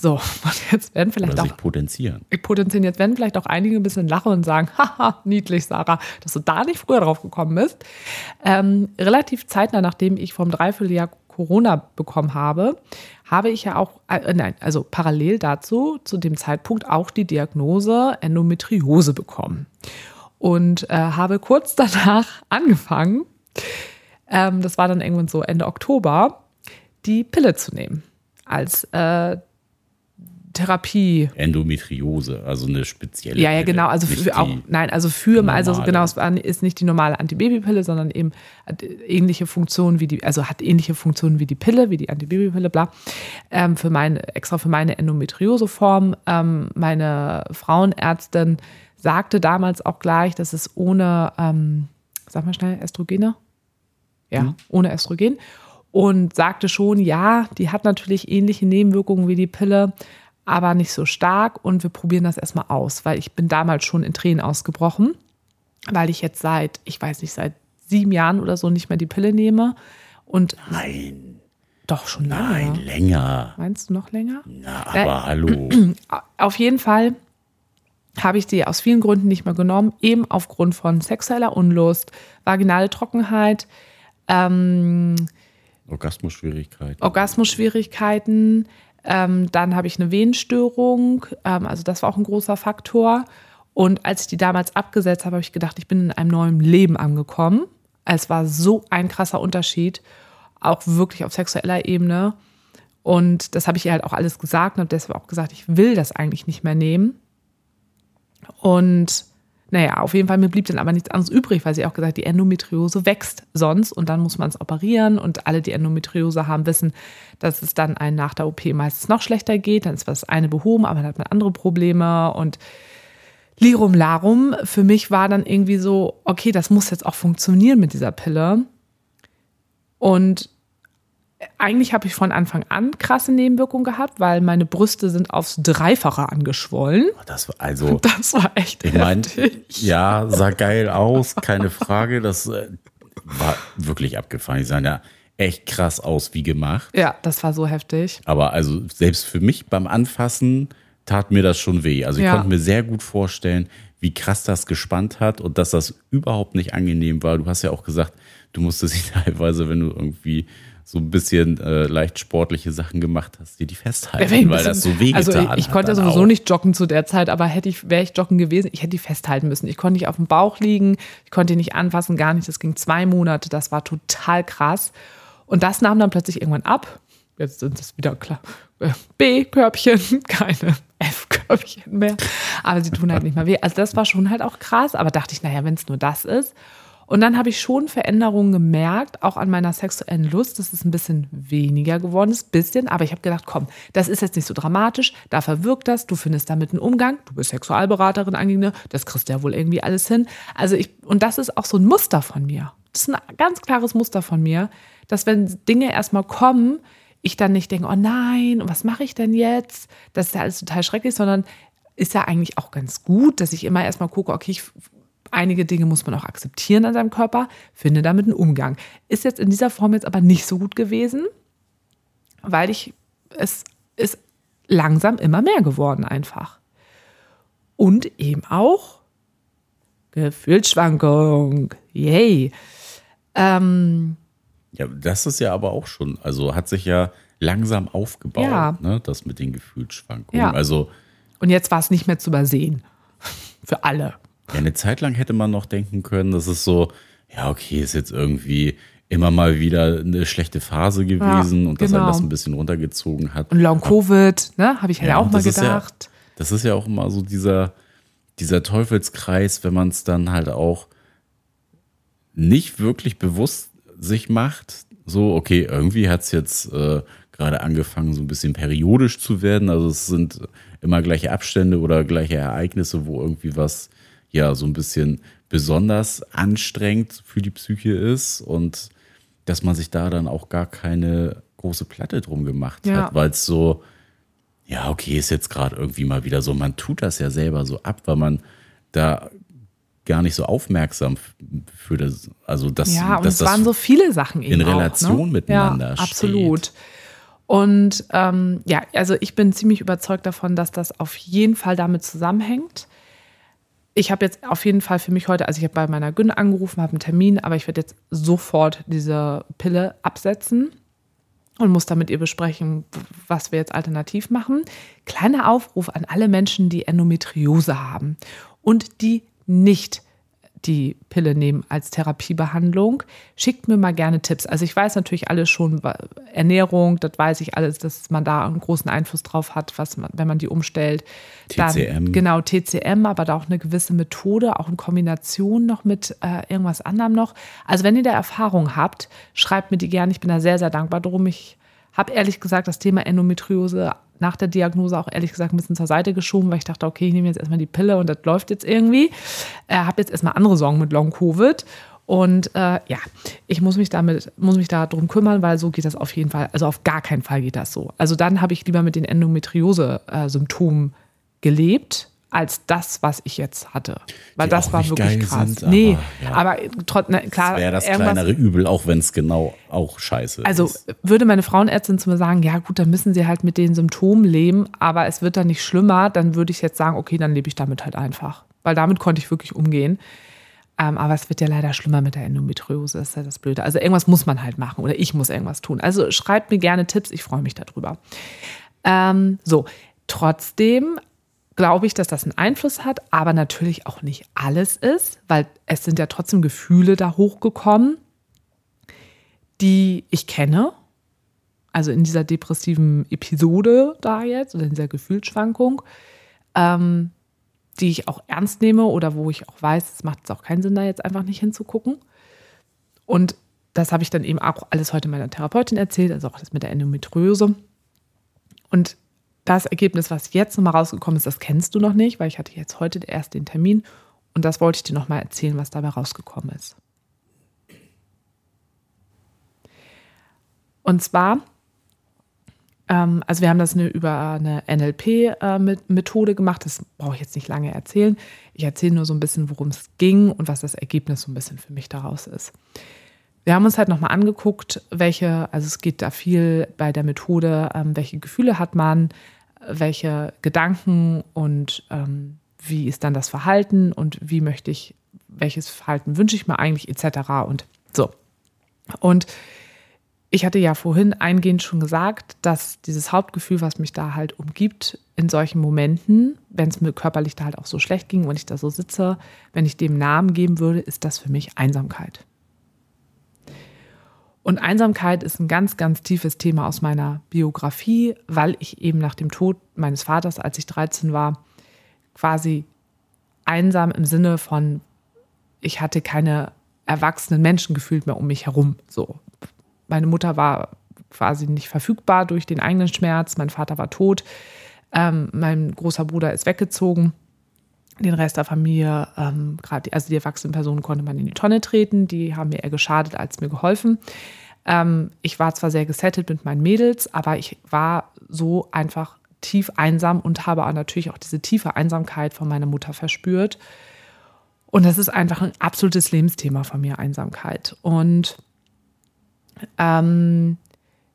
So, und jetzt werden vielleicht Oder auch sich potenzieren. potenzieren. Jetzt werden vielleicht auch einige ein bisschen lachen und sagen, haha, niedlich, Sarah, dass du da nicht früher drauf gekommen bist. Ähm, relativ zeitnah, nachdem ich vom Dreivierteljahr Corona bekommen habe, habe ich ja auch, äh, nein, also parallel dazu, zu dem Zeitpunkt auch die Diagnose Endometriose bekommen. Und äh, habe kurz danach angefangen, ähm, das war dann irgendwann so Ende Oktober, die Pille zu nehmen als äh, Therapie. Endometriose, also eine spezielle. Ja, ja, genau. Also für, auch, nein, also für, also normale. genau, es war, ist nicht die normale Antibabypille, sondern eben hat ähnliche Funktionen wie die, also hat ähnliche Funktionen wie die Pille, wie die Antibabypille, bla. Ähm, für meine, extra für meine Endometrioseform. Ähm, meine Frauenärztin sagte damals auch gleich, dass es ohne, ähm, sag mal schnell, Östrogene? Ja, Mhm. ohne Östrogen. Und sagte schon, ja, die hat natürlich ähnliche Nebenwirkungen wie die Pille, aber nicht so stark. Und wir probieren das erstmal aus, weil ich bin damals schon in Tränen ausgebrochen, weil ich jetzt seit, ich weiß nicht, seit sieben Jahren oder so nicht mehr die Pille nehme. Und Nein, doch schon lange. nein, länger. Meinst du noch länger? Na, aber hallo. Auf jeden Fall habe ich die aus vielen Gründen nicht mehr genommen, eben aufgrund von sexueller Unlust, vaginale Trockenheit, ähm, Orgasmusschwierigkeiten. Orgasmusschwierigkeiten. Ähm, dann habe ich eine Venenstörung. Ähm, also das war auch ein großer Faktor. Und als ich die damals abgesetzt habe, habe ich gedacht, ich bin in einem neuen Leben angekommen. Es war so ein krasser Unterschied, auch wirklich auf sexueller Ebene. Und das habe ich ihr halt auch alles gesagt und habe deshalb auch gesagt, ich will das eigentlich nicht mehr nehmen. Und naja, auf jeden Fall, mir blieb dann aber nichts anderes übrig, weil sie auch gesagt, die Endometriose wächst sonst und dann muss man es operieren und alle, die Endometriose haben, wissen, dass es dann einen nach der OP meistens noch schlechter geht. Dann ist das eine behoben, aber dann hat man andere Probleme und Lirum Larum. Für mich war dann irgendwie so, okay, das muss jetzt auch funktionieren mit dieser Pille. Und eigentlich habe ich von Anfang an krasse Nebenwirkungen gehabt, weil meine Brüste sind aufs Dreifache angeschwollen. Das war also, Das war echt ich meine, heftig. ja, sah geil aus, keine Frage. Das äh, war wirklich abgefahren. Die sahen ja echt krass aus, wie gemacht. Ja, das war so heftig. Aber also selbst für mich beim Anfassen tat mir das schon weh. Also ich Ja. konnte mir sehr gut vorstellen, wie krass das gespannt hat und dass das überhaupt nicht angenehm war. Du hast ja auch gesagt, du musstest sie teilweise, wenn du irgendwie so ein bisschen äh, leicht sportliche Sachen gemacht hast, dir die festhalten, weil bisschen- das so wehgetan Also ich, ich konnte sowieso auch. nicht joggen zu der Zeit, aber hätte ich, wäre ich joggen gewesen, ich hätte die festhalten müssen. Ich konnte nicht auf dem Bauch liegen, ich konnte die nicht anfassen, gar nicht. Das ging zwei Monate, das war total krass. Und das nahm dann plötzlich irgendwann ab. Jetzt sind es wieder klar. äh, B-Körbchen, keine F-Körbchen mehr. Aber sie tun halt nicht mehr weh. Also das war schon halt auch krass. Aber dachte ich, naja, wenn es nur das ist. Und dann habe ich schon Veränderungen gemerkt, auch an meiner sexuellen Lust, dass es ein bisschen weniger geworden ist, bisschen. Aber ich habe gedacht, komm, das ist jetzt nicht so dramatisch, da verwirkt das, du findest damit einen Umgang, du bist Sexualberaterin, Angine, das kriegst du ja wohl irgendwie alles hin. Also ich, und das ist auch so ein Muster von mir. Das ist ein ganz klares Muster von mir, dass wenn Dinge erstmal kommen, ich dann nicht denke, oh nein, was mache ich denn jetzt? Das ist ja alles total schrecklich, sondern ist ja eigentlich auch ganz gut, dass ich immer erstmal gucke, okay, ich, einige Dinge muss man auch akzeptieren an seinem Körper, finde damit einen Umgang. Ist jetzt in dieser Form jetzt aber nicht so gut gewesen, weil ich, es ist langsam immer mehr geworden einfach. Und eben auch Gefühlsschwankung. Yay. Ähm, Ja, das ist ja aber auch schon, also hat sich ja langsam aufgebaut, Ja. ne, das mit den Gefühlsschwankungen. Ja. Also und jetzt war es nicht mehr zu übersehen. Für alle. Ja, eine Zeit lang hätte man noch denken können, das ist so, ja, okay, ist jetzt irgendwie immer mal wieder eine schlechte Phase gewesen und dass genau. er das ein bisschen runtergezogen hat. Und Long Covid, ne, habe ich ja, auch und mal gedacht. Ja, das ist ja auch immer so dieser, dieser Teufelskreis, wenn man es dann halt auch nicht wirklich bewusst sich macht. So, okay, irgendwie hat es jetzt äh, gerade angefangen, so ein bisschen periodisch zu werden. Also es sind immer gleiche Abstände oder gleiche Ereignisse, wo irgendwie was ja so ein bisschen besonders anstrengend für die Psyche ist und dass man sich da dann auch gar keine große Platte drum gemacht Ja. hat, weil es so, ja, okay, ist jetzt gerade irgendwie mal wieder so, man tut das ja selber so ab, weil man da gar nicht so aufmerksam für das, also das, Ja, und dass es das waren so viele Sachen eben in Relation auch, ne? miteinander ja, Absolut. Und ähm, ja, also ich bin ziemlich überzeugt davon, dass das auf jeden Fall damit zusammenhängt. Ich habe jetzt auf jeden Fall für mich heute, also ich habe bei meiner Gyn angerufen, habe einen Termin, aber ich werde jetzt sofort diese Pille absetzen und muss da mit ihr besprechen, was wir jetzt alternativ machen. Kleiner Aufruf an alle Menschen, die Endometriose haben und die nicht die Pille nehmen als Therapiebehandlung. Schickt mir mal gerne Tipps. Also ich weiß natürlich alles schon, Ernährung, das weiß ich alles, dass man da einen großen Einfluss drauf hat, was man, wenn man die umstellt. TCM. Dann, genau, TCM, aber da auch eine gewisse Methode, auch in Kombination noch mit äh, irgendwas anderem noch. Also wenn ihr da Erfahrung habt, schreibt mir die gerne. Ich bin da sehr, sehr dankbar drum. Ich habe ehrlich gesagt das Thema Endometriose nach der Diagnose auch ehrlich gesagt ein bisschen zur Seite geschoben, weil ich dachte, okay, ich nehme jetzt erstmal die Pille und das läuft jetzt irgendwie. Äh, habe jetzt erstmal andere Sorgen mit Long Covid. Und äh, ja, ich muss mich damit, muss mich da drum kümmern, weil so geht das auf jeden Fall, also auf gar keinen Fall geht das so. Also dann habe ich lieber mit den Endometriose-Symptomen gelebt als das, was ich jetzt hatte. Weil Die das war wirklich krass. sind, aber, nee, ja. aber trotzdem, klar. Das wäre das kleinere Übel, auch wenn es genau auch scheiße also ist. würde meine Frauenärztin zu mir sagen, ja gut, dann müssen sie halt mit den Symptomen leben, aber es wird dann nicht schlimmer, dann würde ich jetzt sagen, okay, dann lebe ich damit halt einfach. Weil damit konnte ich wirklich umgehen. Ähm, aber es wird ja leider schlimmer mit der Endometriose, das ist ja das Blöde. Also irgendwas muss man halt machen oder ich muss irgendwas tun. Also schreibt mir gerne Tipps, ich freue mich darüber. Ähm, so, trotzdem glaube ich, dass das einen Einfluss hat, aber natürlich auch nicht alles ist, weil es sind ja trotzdem Gefühle da hochgekommen, die ich kenne. Also in dieser depressiven Episode da jetzt oder in dieser Gefühlsschwankung, ähm, die ich auch ernst nehme oder wo ich auch weiß, es macht auch keinen Sinn, da jetzt einfach nicht hinzugucken. Und das habe ich dann eben auch alles heute meiner Therapeutin erzählt, also auch das mit der Endometriose. Und das Ergebnis, was jetzt nochmal rausgekommen ist, das kennst du noch nicht, weil ich hatte jetzt heute erst den Termin und das wollte ich dir nochmal erzählen, was dabei rausgekommen ist. Und zwar, ähm, also wir haben das eine, über eine NLP-Methode gemacht, das brauche ich jetzt nicht lange erzählen. Ich erzähle nur so ein bisschen, worum es ging und was das Ergebnis so ein bisschen für mich daraus ist. Wir haben uns halt nochmal angeguckt, welche, also es geht da viel bei der Methode, ähm, welche Gefühle hat man, welche Gedanken und ähm, wie ist dann das Verhalten und wie möchte ich, welches Verhalten wünsche ich mir eigentlich etc. und so. Und ich hatte ja vorhin eingehend schon gesagt, dass dieses Hauptgefühl, was mich da halt umgibt, in solchen Momenten, wenn es mir körperlich da halt auch so schlecht ging, wenn ich da so sitze, wenn ich dem Namen geben würde, ist das für mich Einsamkeit. Und Einsamkeit ist ein ganz, ganz tiefes Thema aus meiner Biografie, weil ich eben nach dem Tod meines Vaters, als ich 13 war, quasi einsam im Sinne von, ich hatte keine erwachsenen Menschen gefühlt mehr um mich herum. So. Meine Mutter war quasi nicht verfügbar durch den eigenen Schmerz, mein Vater war tot, ähm, mein großer Bruder ist weggezogen. Den Rest der Familie, ähm, gerade also die erwachsenen Personen konnte man in die Tonne treten, die haben mir eher geschadet als mir geholfen. Ähm, ich war zwar sehr gesettet mit meinen Mädels, aber ich war so einfach tief einsam und habe natürlich auch diese tiefe Einsamkeit von meiner Mutter verspürt. Und das ist einfach ein absolutes Lebensthema von mir, Einsamkeit. Und ähm,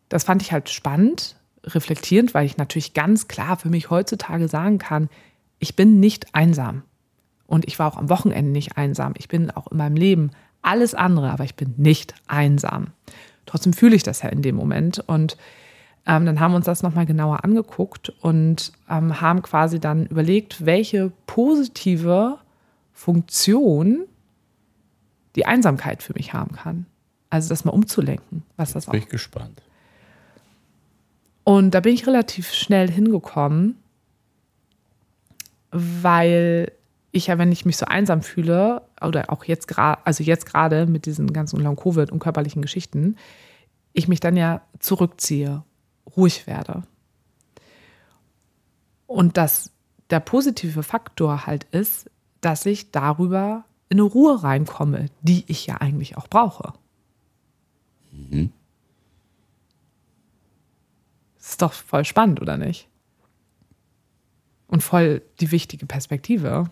das fand ich halt spannend, reflektierend, weil ich natürlich ganz klar für mich heutzutage sagen kann, ich bin nicht einsam. Und ich war auch am Wochenende nicht einsam. Ich bin auch in meinem Leben alles andere, aber ich bin nicht einsam. Trotzdem fühle ich das ja in dem Moment. Und ähm, dann haben wir uns das nochmal genauer angeguckt und ähm, haben quasi dann überlegt, welche positive Funktion die Einsamkeit für mich haben kann. Also das mal umzulenken, was das auch Bin ich gespannt. und da bin ich relativ schnell hingekommen, weil ich ja, wenn ich mich so einsam fühle, oder auch jetzt gerade, also jetzt gerade mit diesen ganzen Long-Covid und körperlichen Geschichten, ich mich dann ja zurückziehe, ruhig werde. Und dass der positive Faktor halt ist, dass ich darüber in eine Ruhe reinkomme, die ich ja eigentlich auch brauche. Das ist doch voll spannend, oder nicht? Und voll die wichtige Perspektive.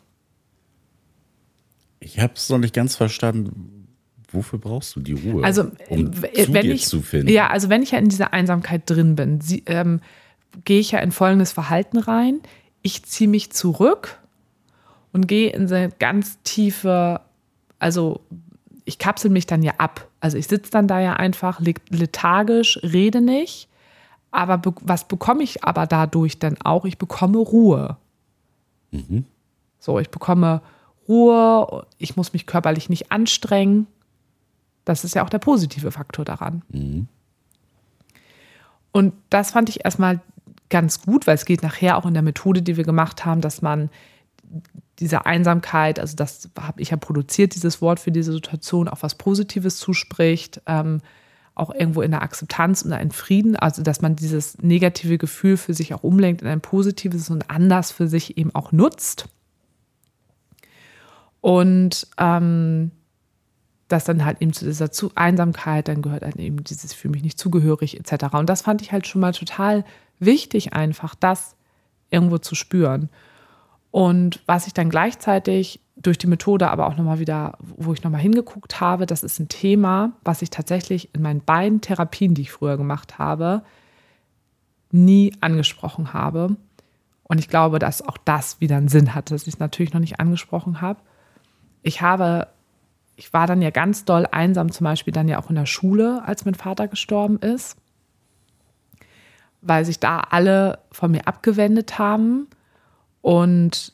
Ich habe es noch nicht ganz verstanden, wofür brauchst du die Ruhe? Also, um äh, wenn ich, zu finden. ja, also wenn ich ja in dieser Einsamkeit drin bin, ähm, gehe ich ja in folgendes Verhalten rein. Ich ziehe mich zurück und gehe in so eine ganz tiefe, also ich kapsel mich dann ja ab. Also ich sitze dann da ja einfach lethargisch, rede nicht. Aber be was bekomme ich aber dadurch dann auch? Ich bekomme Ruhe. Mhm. So, ich bekomme Ruhe, ich muss mich körperlich nicht anstrengen. Das ist ja auch der positive Faktor daran. Mhm. Und das fand ich erstmal ganz gut, weil es geht nachher auch in der Methode, die wir gemacht haben, dass man diese Einsamkeit, also das habe ich ja produziert, dieses Wort für diese Situation, auch was Positives zuspricht, ähm, auch irgendwo in der Akzeptanz und in Frieden, also dass man dieses negative Gefühl für sich auch umlenkt in ein positives und anders für sich eben auch nutzt. Und ähm, das dann halt eben zu dieser zu Einsamkeit, dann gehört dann eben dieses für mich nicht zugehörig etc. Und das fand ich halt schon mal total wichtig, einfach das irgendwo zu spüren. Und was ich dann gleichzeitig durch die Methode aber auch nochmal wieder, wo ich nochmal hingeguckt habe, das ist ein Thema, was ich tatsächlich in meinen beiden Therapien, die ich früher gemacht habe, nie angesprochen habe. Und ich glaube, dass auch das wieder einen Sinn hat, dass ich es natürlich noch nicht angesprochen habe. Ich habe, ich war dann ja ganz doll einsam, zum Beispiel dann ja auch in der Schule, als mein Vater gestorben ist, weil sich da alle von mir abgewendet haben und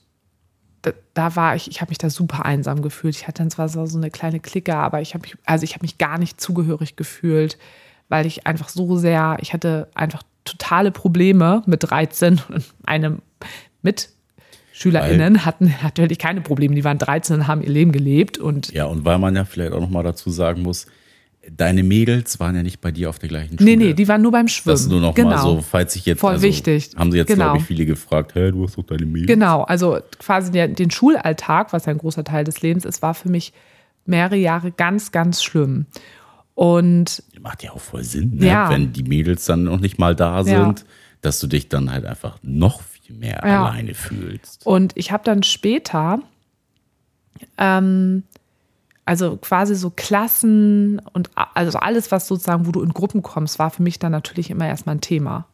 da, da war ich, ich habe mich da super einsam gefühlt. Ich hatte dann zwar so, eine kleine Clique, aber ich habe mich, also ich habe mich gar nicht zugehörig gefühlt, weil ich einfach so sehr, ich hatte einfach totale Probleme mit 13 und eine MitschülerInnen hatten natürlich keine Probleme. Die waren 13 und haben ihr Leben gelebt und Ja, und weil man ja vielleicht auch nochmal dazu sagen muss, deine Mädels waren ja nicht bei dir auf der gleichen Schule. nee, nee, die waren nur beim Schwimmen. Das nur noch genau. mal so, falls ich jetzt Voll also, wichtig. haben sie jetzt Genau. glaube ich viele gefragt, hey, du hast doch deine Mädels. Genau, also quasi der, den Schulalltag, was ein großer Teil des Lebens ist, war für mich mehrere Jahre ganz, ganz schlimm. Und Macht ja auch voll Sinn, ne? Ja. wenn die Mädels dann noch nicht mal da sind, Ja. dass du dich dann halt einfach noch viel mehr Ja. alleine fühlst. Und ich habe dann später, ähm, also quasi so Klassen und also alles, was sozusagen, wo du in Gruppen kommst, war für mich dann natürlich immer erstmal ein Thema.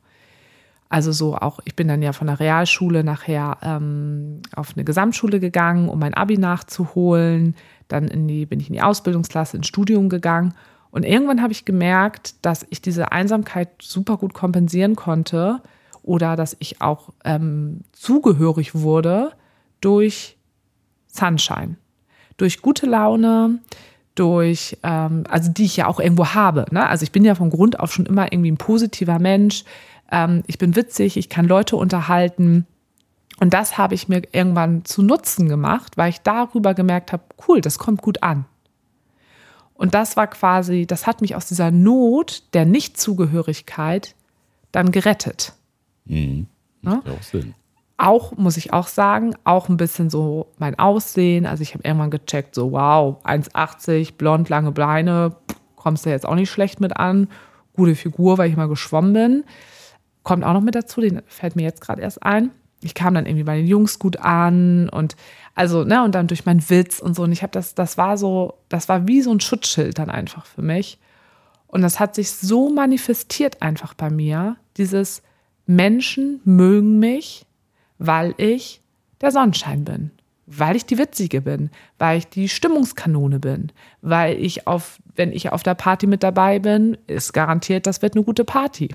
Also so auch, ich bin dann ja von der Realschule nachher ähm, auf eine Gesamtschule gegangen, um mein Abi nachzuholen. Dann in die, bin ich in die Ausbildungsklasse, ins Studium gegangen. Und irgendwann habe ich gemerkt, dass ich diese Einsamkeit super gut kompensieren konnte oder dass ich auch ähm, zugehörig wurde durch Sunshine, durch gute Laune, durch, ähm, also die ich ja auch irgendwo habe. Ne? Also ich bin ja von Grund auf schon immer irgendwie ein positiver Mensch. Ähm, ich bin witzig, ich kann Leute unterhalten. Und das habe ich mir irgendwann zu Nutzen gemacht, weil ich darüber gemerkt habe, cool, das kommt gut an. Und das war quasi, das hat mich aus dieser Not der Nichtzugehörigkeit dann gerettet. Mhm. Macht ja auch Sinn. Auch, muss ich auch sagen, auch ein bisschen so mein Aussehen. Also ich habe irgendwann gecheckt, so wow, 1,80, blond, lange Beine, kommst du jetzt auch nicht schlecht mit an. Gute Figur, weil ich mal geschwommen bin. Kommt auch noch mit dazu, den fällt mir jetzt gerade erst ein. Ich kam dann irgendwie bei den Jungs gut an und also, ne, und dann durch meinen Witz und so. Und ich habe das, das war so, das war wie so ein Schutzschild dann einfach für mich. Und das hat sich so manifestiert einfach bei mir, dieses Menschen mögen mich, weil ich der Sonnenschein bin, weil ich die Witzige bin, weil ich die Stimmungskanone bin, weil ich auf, wenn ich auf der Party mit dabei bin, ist garantiert, das wird eine gute Party.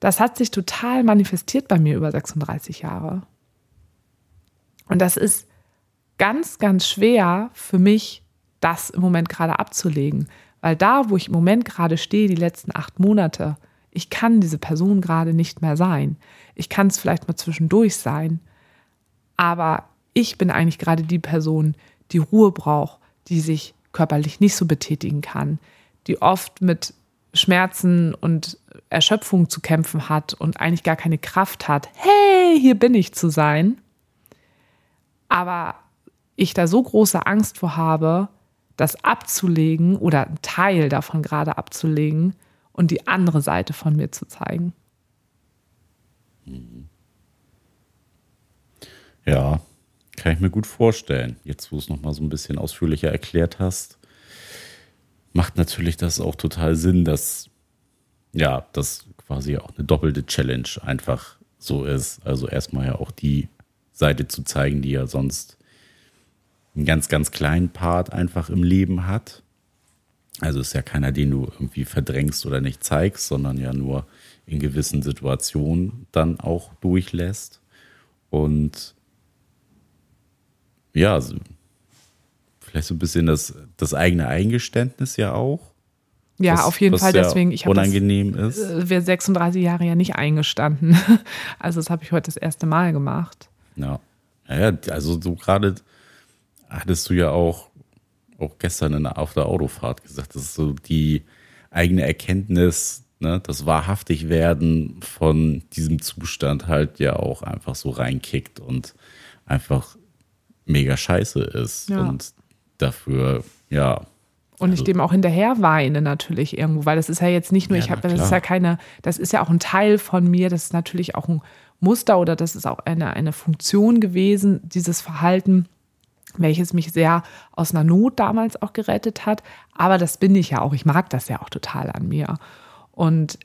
Das hat sich total manifestiert bei mir über 36 Jahre. Und das ist ganz, ganz schwer für mich, das im Moment gerade abzulegen. Weil da, wo ich im Moment gerade stehe, die letzten acht Monate, ich kann diese Person gerade nicht mehr sein. Ich kann es vielleicht mal zwischendurch sein. Aber ich bin eigentlich gerade die Person, die Ruhe braucht, die sich körperlich nicht so betätigen kann, die oft mit Schmerzen und Erschöpfung zu kämpfen hat und eigentlich gar keine Kraft hat, hey, hier bin ich zu sein. Aber ich da so große Angst vor habe, das abzulegen oder einen Teil davon gerade abzulegen und die andere Seite von mir zu zeigen. Ja, kann ich mir gut vorstellen. Jetzt, wo du es nochmal so ein bisschen ausführlicher erklärt hast. macht natürlich das auch total Sinn, dass ja, das quasi auch eine doppelte Challenge einfach so ist. Also erstmal ja auch die Seite zu zeigen, die ja sonst einen ganz, ganz kleinen Part einfach im Leben hat. Also ist ja keiner, den du irgendwie verdrängst oder nicht zeigst, sondern ja nur in gewissen Situationen dann auch durchlässt. Und ja, vielleicht so ein bisschen das, das eigene Eingeständnis ja auch. Ja, was, auf jeden Fall. Ja Deswegen, ich habe unangenehm das, ist. Wir 36 Jahre ja nicht eingestanden. Also das habe ich heute das erste Mal gemacht. Ja, ja also so gerade hattest du ja auch, auch gestern in, auf der Autofahrt gesagt, das ist so die eigene Erkenntnis, ne, das Wahrhaftigwerden von diesem Zustand halt ja auch einfach so reinkickt und einfach mega scheiße ist. Ja. Und dafür, ja. Und also, ich dem auch hinterher weine natürlich irgendwo, weil das ist ja jetzt nicht nur, ja, ich habe, das ist ja keine, das ist ja auch ein Teil von mir, das ist natürlich auch ein Muster oder das ist auch eine, eine Funktion gewesen, dieses Verhalten, welches mich sehr aus einer Not damals auch gerettet hat. Aber das bin ich ja auch. Ich mag das ja auch total an mir. Und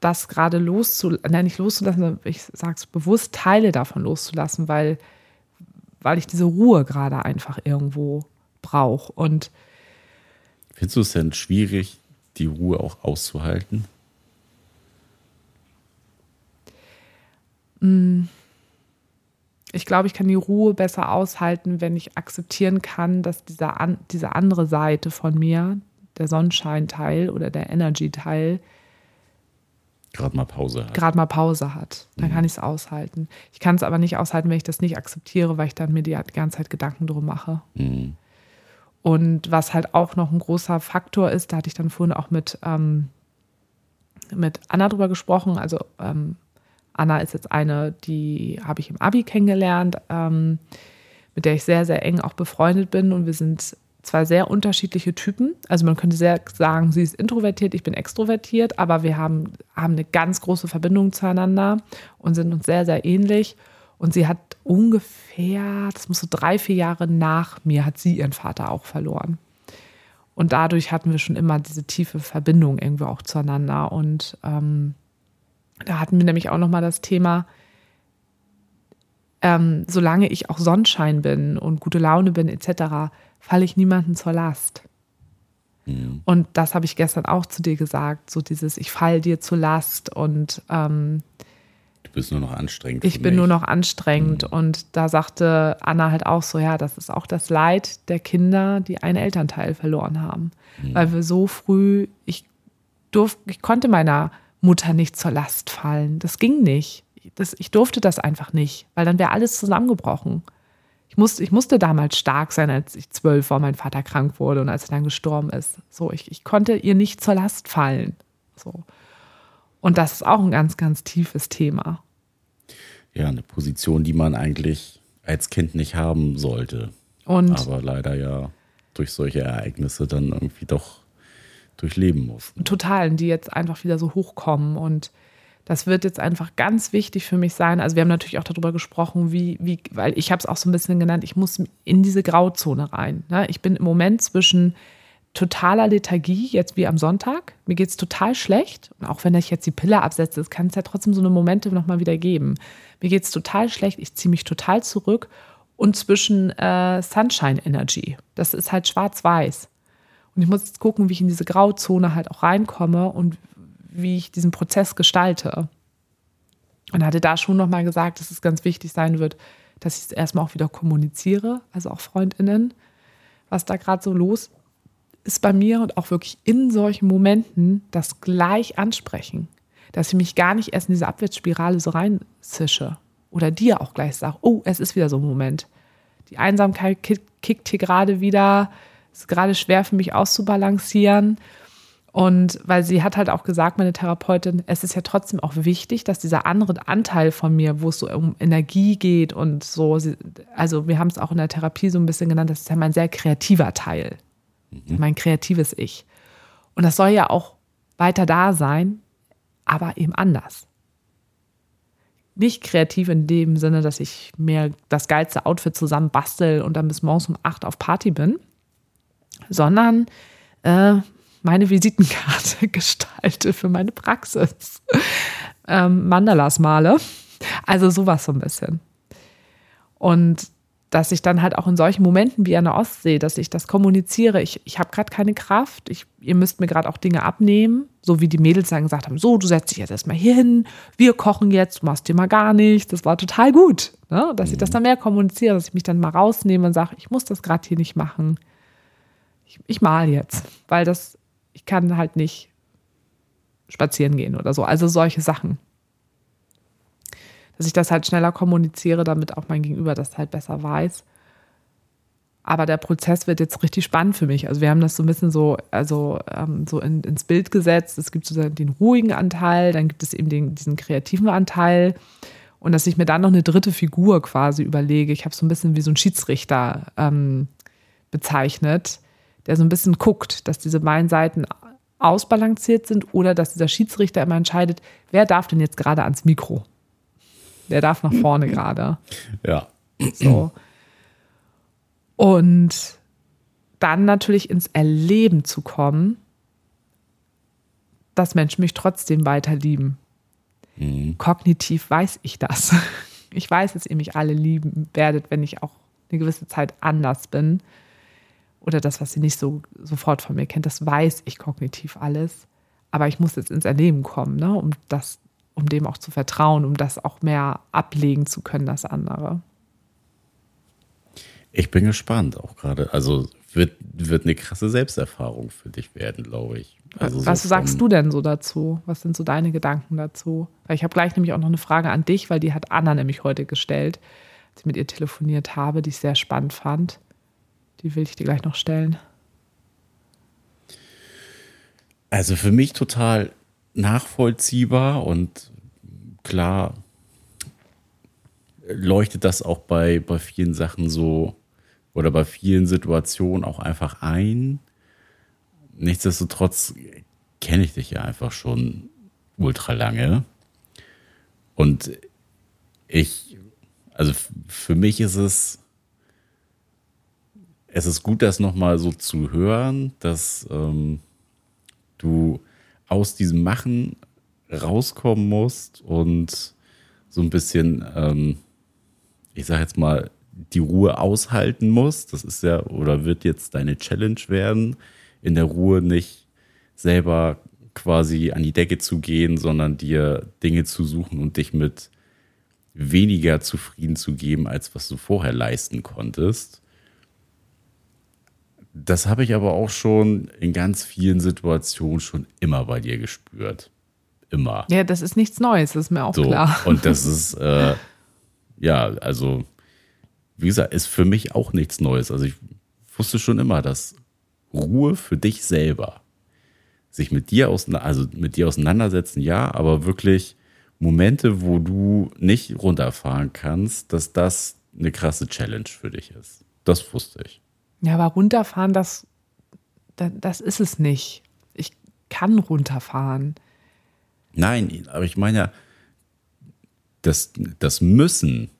das gerade loszulassen, nein, nicht loszulassen, ich sage es bewusst, Teile davon loszulassen, weil, weil ich diese Ruhe gerade einfach irgendwo brauche. Und Findest du es denn schwierig, die Ruhe auch auszuhalten? Mm. Ich glaube, ich kann die Ruhe besser aushalten, wenn ich akzeptieren kann, dass dieser an, diese andere Seite von mir, der Sonnenscheinteil oder der Energy-Teil, gerade mal Pause hat. Gerade mal Pause hat. Dann mhm. kann ich es aushalten. Ich kann es aber nicht aushalten, wenn ich das nicht akzeptiere, weil ich dann mir die ganze Zeit Gedanken drum mache. Mhm. Und was halt auch noch ein großer Faktor ist, da hatte ich dann vorhin auch mit, ähm, mit Anna drüber gesprochen. Also ähm, Anna ist jetzt eine, die habe ich im Abi kennengelernt, ähm, mit der ich sehr, sehr eng auch befreundet bin. Und wir sind zwei sehr unterschiedliche Typen. Also man könnte sehr sagen, sie ist introvertiert, ich bin extrovertiert, aber wir haben, haben eine ganz große Verbindung zueinander und sind uns sehr, sehr ähnlich. Und sie hat ungefähr, das muss so drei, vier Jahre nach mir, hat sie ihren Vater auch verloren. Und dadurch hatten wir schon immer diese tiefe Verbindung irgendwie auch zueinander. Und ähm, da hatten wir nämlich auch nochmal das Thema, ähm, solange ich auch Sonnenschein bin und gute Laune bin etc., falle ich niemanden zur Last. Mhm. Und das habe ich gestern auch zu dir gesagt, so dieses, ich falle dir zur Last und ähm, du bist nur noch anstrengend. Ich bin mich. nur noch anstrengend. Mhm. Und da sagte Anna halt auch so, ja, das ist auch das Leid der Kinder, die einen Elternteil verloren haben. Mhm. Weil wir so früh, ich durfte, ich konnte meiner Mutter nicht zur Last fallen. Das ging nicht. Das, ich durfte das einfach nicht, weil dann wäre alles zusammengebrochen. Ich musste, ich musste damals stark sein, als ich zwölf war, mein Vater krank wurde und als er dann gestorben ist. So, ich, ich konnte ihr nicht zur Last fallen. So. Und das ist auch ein ganz, ganz tiefes Thema. Ja, eine Position, die man eigentlich als Kind nicht haben sollte. Und aber leider ja durch solche Ereignisse dann irgendwie doch durchleben muss. Total, die jetzt einfach wieder so hochkommen und das wird jetzt einfach ganz wichtig für mich sein. Also wir haben natürlich auch darüber gesprochen, wie, wie weil ich habe es auch so ein bisschen genannt, ich muss in diese Grauzone rein. Ne? Ich bin im Moment zwischen totaler Lethargie, jetzt wie am Sonntag. Mir geht es total schlecht. Und auch wenn ich jetzt die Pille absetze, kann es ja trotzdem so eine Momente nochmal wieder geben. Mir geht es total schlecht, ich ziehe mich total zurück. Und zwischen äh, Sunshine Energy. Das ist halt schwarz-weiß. Und ich muss jetzt gucken, wie ich in diese Grauzone halt auch reinkomme und wie ich diesen Prozess gestalte. Und hatte da schon nochmal gesagt, dass es ganz wichtig sein wird, dass ich es erstmal auch wieder kommuniziere, also auch FreundInnen, was da gerade so los ist bei mir und auch wirklich in solchen Momenten das gleich ansprechen. Dass ich mich gar nicht erst in diese Abwärtsspirale so reinzische. Oder dir auch gleich sage, oh, es ist wieder so ein Moment. Die Einsamkeit kickt hier gerade wieder, ist gerade schwer für mich auszubalancieren. Und weil sie hat halt auch gesagt, meine Therapeutin, es ist ja trotzdem auch wichtig, dass dieser andere Anteil von mir, wo es so um Energie geht und so, also wir haben es auch in der Therapie so ein bisschen genannt, das ist ja mein sehr kreativer Teil, mhm. mein kreatives Ich. Und das soll ja auch weiter da sein, aber eben anders. Nicht kreativ in dem Sinne, dass ich mir das geilste Outfit zusammen bastel und dann bis morgens um acht auf Party bin, sondern äh, meine Visitenkarte gestalte für meine Praxis. Ähm, Mandalas male. Also sowas so ein bisschen. Und dass ich dann halt auch in solchen Momenten wie an der Ostsee, dass ich das kommuniziere, ich, ich habe gerade keine Kraft, ich, ihr müsst mir gerade auch Dinge abnehmen, so wie die Mädels dann gesagt haben, so, du setzt dich jetzt erstmal hier hin, wir kochen jetzt, du machst dir mal gar nichts, das war total gut, ne? dass ich das dann mehr kommuniziere, dass ich mich dann mal rausnehme und sage, ich muss das gerade hier nicht machen, ich, ich mal jetzt, weil das, ich kann halt nicht spazieren gehen oder so, also solche Sachen dass ich das halt schneller kommuniziere, damit auch mein Gegenüber das halt besser weiß. Aber der Prozess wird jetzt richtig spannend für mich. Also wir haben das so ein bisschen so, also ähm, so in, ins Bild gesetzt. Es gibt so den ruhigen Anteil, dann gibt es eben den, diesen kreativen Anteil. Und dass ich mir dann noch eine dritte Figur quasi überlege. Ich habe so ein bisschen wie so ein Schiedsrichter ähm, bezeichnet, der so ein bisschen guckt, dass diese beiden Seiten ausbalanciert sind oder dass dieser Schiedsrichter immer entscheidet, wer darf denn jetzt gerade ans Mikro. Der darf nach vorne gerade. Ja. So. Und dann natürlich ins Erleben zu kommen, dass Menschen mich trotzdem weiter lieben. Mhm. Kognitiv weiß ich das. Ich weiß, dass ihr mich alle lieben werdet, wenn ich auch eine gewisse Zeit anders bin. Oder das, was ihr nicht so sofort von mir kennt, das weiß ich kognitiv alles. Aber ich muss jetzt ins Erleben kommen, ne, um das um dem auch zu vertrauen, um das auch mehr ablegen zu können, das andere. Ich bin gespannt auch gerade. Also wird, wird eine krasse Selbsterfahrung für dich werden, glaube ich. Also Was so sagst du denn so dazu? Was sind so deine Gedanken dazu? Weil ich habe gleich nämlich auch noch eine Frage an dich, weil die hat Anna nämlich heute gestellt, als ich mit ihr telefoniert habe, die ich sehr spannend fand. Die will ich dir gleich noch stellen. Also für mich total nachvollziehbar und klar leuchtet das auch bei, bei vielen Sachen so oder bei vielen Situationen auch einfach ein. Nichtsdestotrotz kenne ich dich ja einfach schon ultra lange. Und ich, also für mich ist es, es ist gut, das nochmal so zu hören, dass ähm, du aus diesem Machen rauskommen musst und so ein bisschen, ähm, ich sag jetzt mal, die Ruhe aushalten musst. Das ist ja oder wird jetzt deine Challenge werden, in der Ruhe nicht selber quasi an die Decke zu gehen, sondern dir Dinge zu suchen und dich mit weniger zufrieden zu geben, als was du vorher leisten konntest. Das habe ich aber auch schon in ganz vielen Situationen schon immer bei dir gespürt. Immer. Ja, das ist nichts Neues, das ist mir auch so, klar. Und das ist, äh, ja, also, wie gesagt, ist für mich auch nichts Neues. Also ich wusste schon immer, dass Ruhe für dich selber, sich mit dir, auseinander, also mit dir auseinandersetzen, ja, aber wirklich Momente, wo du nicht runterfahren kannst, dass das eine krasse Challenge für dich ist. Das wusste ich. Ja, aber runterfahren, das, das, das ist es nicht. Ich kann runterfahren. Nein, aber ich meine ja, das, das Müssen,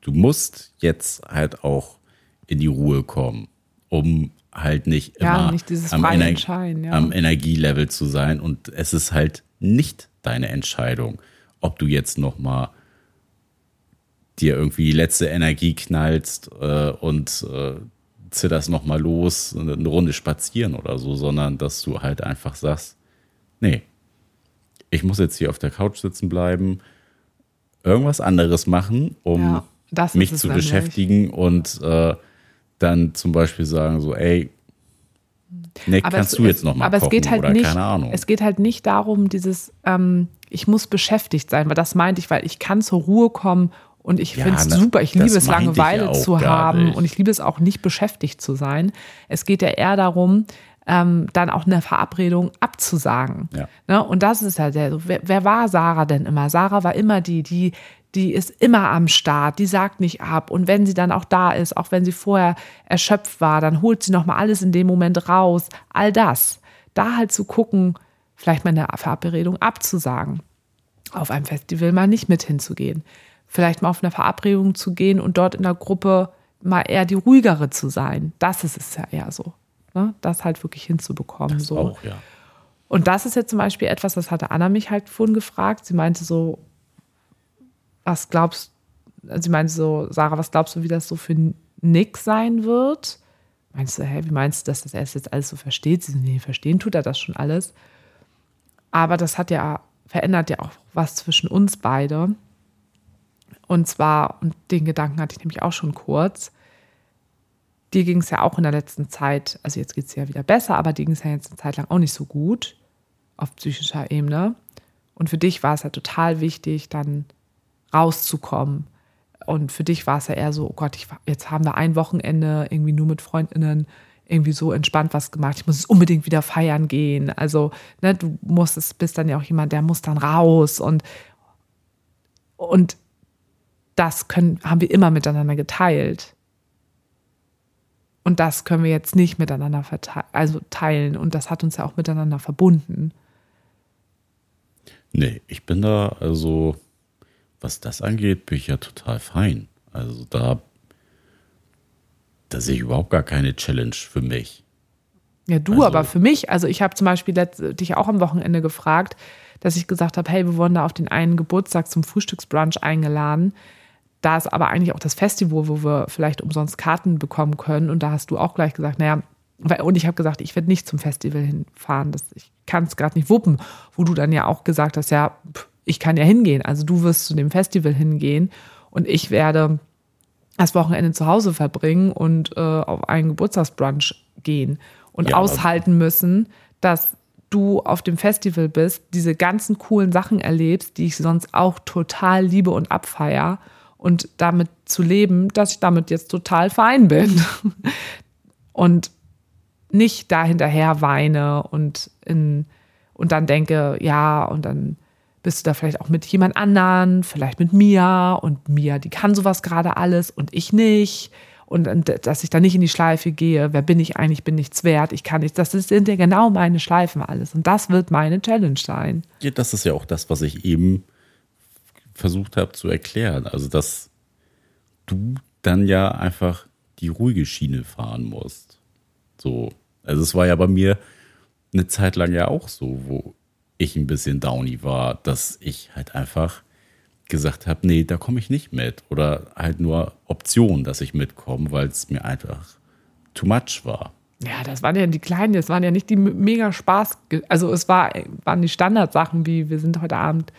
du musst jetzt halt auch in die Ruhe kommen, um halt nicht immer ja, nicht am, Ener ja. am Energielevel zu sein. Und es ist halt nicht deine Entscheidung, ob du jetzt noch mal dir irgendwie die letzte Energie knallst äh, und äh, zitterst noch mal los, eine Runde spazieren oder so, sondern dass du halt einfach sagst, nee, ich muss jetzt hier auf der Couch sitzen bleiben, irgendwas anderes machen, um ja, mich zu beschäftigen und äh, dann zum Beispiel sagen so, ey, nee, aber kannst es, du jetzt noch mal aber kochen es geht halt oder nicht, keine Ahnung. Es geht halt nicht darum, dieses, ähm, ich muss beschäftigt sein, weil das meinte ich, weil ich kann zur Ruhe kommen und ich ja, finde es super. Ich liebe es, Langeweile ja zu haben nicht. und ich liebe es auch nicht beschäftigt zu sein. Es geht ja eher darum, ähm, dann auch eine Verabredung abzusagen. Ja. Ne? Und das ist halt der, wer, wer war Sarah denn immer? Sarah war immer die, die die ist immer am Start, die sagt nicht ab. Und wenn sie dann auch da ist, auch wenn sie vorher erschöpft war, dann holt sie nochmal alles in dem Moment raus. All das. Da halt zu gucken, vielleicht mal eine Verabredung abzusagen. Auf einem Festival mal nicht mit hinzugehen. Vielleicht mal auf eine Verabredung zu gehen und dort in der Gruppe mal eher die ruhigere zu sein. Das ist es ja eher so. Ne? Das halt wirklich hinzubekommen. Das so. auch, ja. Und das ist jetzt zum Beispiel etwas, das hatte Anna mich halt vorhin gefragt. Sie meinte so, was glaubst du, sie meinte so, Sarah, was glaubst du, wie das so für Nick sein wird? Meinst du, hä, wie meinst du, dass das er jetzt alles so versteht? Sie so, nee, verstehen tut er das schon alles. Aber das hat ja, verändert ja auch was zwischen uns beide. Und zwar, und den Gedanken hatte ich nämlich auch schon kurz, dir ging es ja auch in der letzten Zeit, also jetzt geht es ja wieder besser, aber dir ging es ja jetzt eine Zeit lang auch nicht so gut auf psychischer Ebene. Und für dich war es ja total wichtig, dann rauszukommen. Und für dich war es ja eher so, oh Gott, ich, jetzt haben wir ein Wochenende irgendwie nur mit Freundinnen irgendwie so entspannt was gemacht. Ich muss unbedingt wieder feiern gehen. Also, ne, du musst bist dann ja auch jemand, der muss dann raus und, und das können, haben wir immer miteinander geteilt. Und das können wir jetzt nicht miteinander also teilen. Und das hat uns ja auch miteinander verbunden. Nee, ich bin da, also, was das angeht, bin ich ja total fein. Also da, da sehe ich überhaupt gar keine Challenge für mich. Ja, du, also, aber für mich, also ich habe zum Beispiel dich auch am Wochenende gefragt, dass ich gesagt habe, hey, wir wurden da auf den einen Geburtstag zum Frühstücksbrunch eingeladen da ist aber eigentlich auch das Festival, wo wir vielleicht umsonst Karten bekommen können. Und da hast du auch gleich gesagt, naja, und ich habe gesagt, ich werde nicht zum Festival hinfahren. Das, ich kann es gerade nicht wuppen. Wo du dann ja auch gesagt hast, ja, ich kann ja hingehen. Also du wirst zu dem Festival hingehen und ich werde das Wochenende zu Hause verbringen und äh, auf einen Geburtstagsbrunch gehen und ja, aushalten müssen, dass du auf dem Festival bist, diese ganzen coolen Sachen erlebst, die ich sonst auch total liebe und abfeier und damit zu leben, dass ich damit jetzt total fein bin. Und nicht da hinterher weine und in, und dann denke, ja, und dann bist du da vielleicht auch mit jemand anderen, vielleicht mit Mia und Mia, die kann sowas gerade alles und ich nicht. Und dass ich da nicht in die Schleife gehe, wer bin ich eigentlich, bin nichts wert, ich kann nichts, das sind ja genau meine Schleifen alles. Und das wird meine Challenge sein. Ja, das ist ja auch das, was ich eben versucht habe zu erklären. Also, dass du dann ja einfach die ruhige Schiene fahren musst. So. Also, es war ja bei mir eine Zeit lang ja auch so, wo ich ein bisschen downy war, dass ich halt einfach gesagt habe, nee, da komme ich nicht mit. Oder halt nur Option, dass ich mitkomme, weil es mir einfach too much war. Ja, das waren ja die kleinen, das waren ja nicht die mega Spaß. Also es war, waren die Standardsachen wie, wir sind heute Abend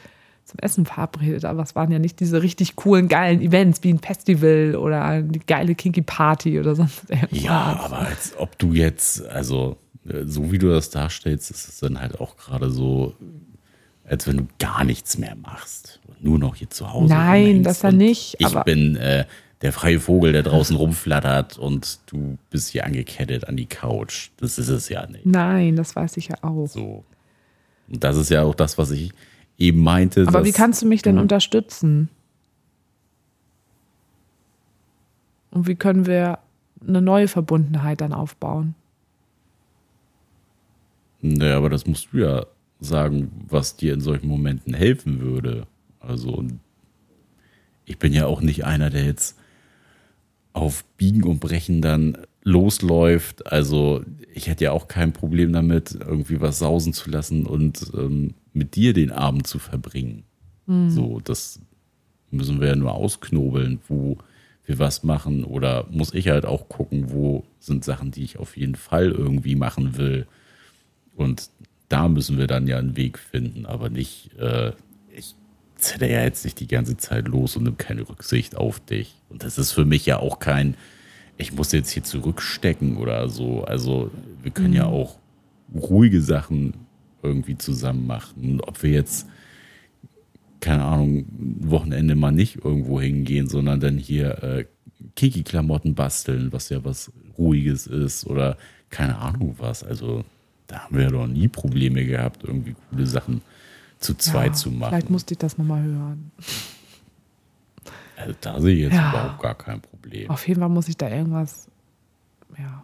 zum Essen verabredet, aber es waren ja nicht diese richtig coolen, geilen Events wie ein Festival oder eine geile Kinky Party oder sonst irgendwas. Ja, aber als ob du jetzt, also äh, so wie du das darstellst, ist es dann halt auch gerade so, als wenn du gar nichts mehr machst und nur noch hier zu Hause. Nein, das ja nicht. Ich bin äh, der freie Vogel, der draußen rumflattert und du bist hier angekettet an die Couch. Das ist es ja nicht. Nein, das weiß ich ja auch. So. Und das ist ja auch das, was ich eben meinte. Aber wie kannst du mich denn unterstützen? Und wie können wir eine neue Verbundenheit dann aufbauen? Naja, aber das musst du ja sagen, was dir in solchen Momenten helfen würde. Also, ich bin ja auch nicht einer, der jetzt auf Biegen und Brechen dann losläuft. Also, ich hätte ja auch kein Problem damit, irgendwie was sausen zu lassen und ähm, mit dir den Abend zu verbringen. Mhm. So, das müssen wir ja nur ausknobeln, wo wir was machen. Oder muss ich halt auch gucken, wo sind Sachen, die ich auf jeden Fall irgendwie machen will. Und da müssen wir dann ja einen Weg finden, aber nicht, äh, ich zette ja jetzt nicht die ganze Zeit los und nehme keine Rücksicht auf dich. Und das ist für mich ja auch kein, ich muss jetzt hier zurückstecken oder so. Also wir können mhm. ja auch ruhige Sachen irgendwie zusammen machen. Ob wir jetzt, keine Ahnung, Wochenende mal nicht irgendwo hingehen, sondern dann hier äh, Kiki-Klamotten basteln, was ja was Ruhiges ist oder keine Ahnung was. Also da haben wir ja doch nie Probleme gehabt, irgendwie coole Sachen zu zweit ja, zu machen. Vielleicht musste ich das nochmal hören. Also da sehe ich jetzt ja. überhaupt gar kein Problem. Auf jeden Fall muss ich da irgendwas, ja.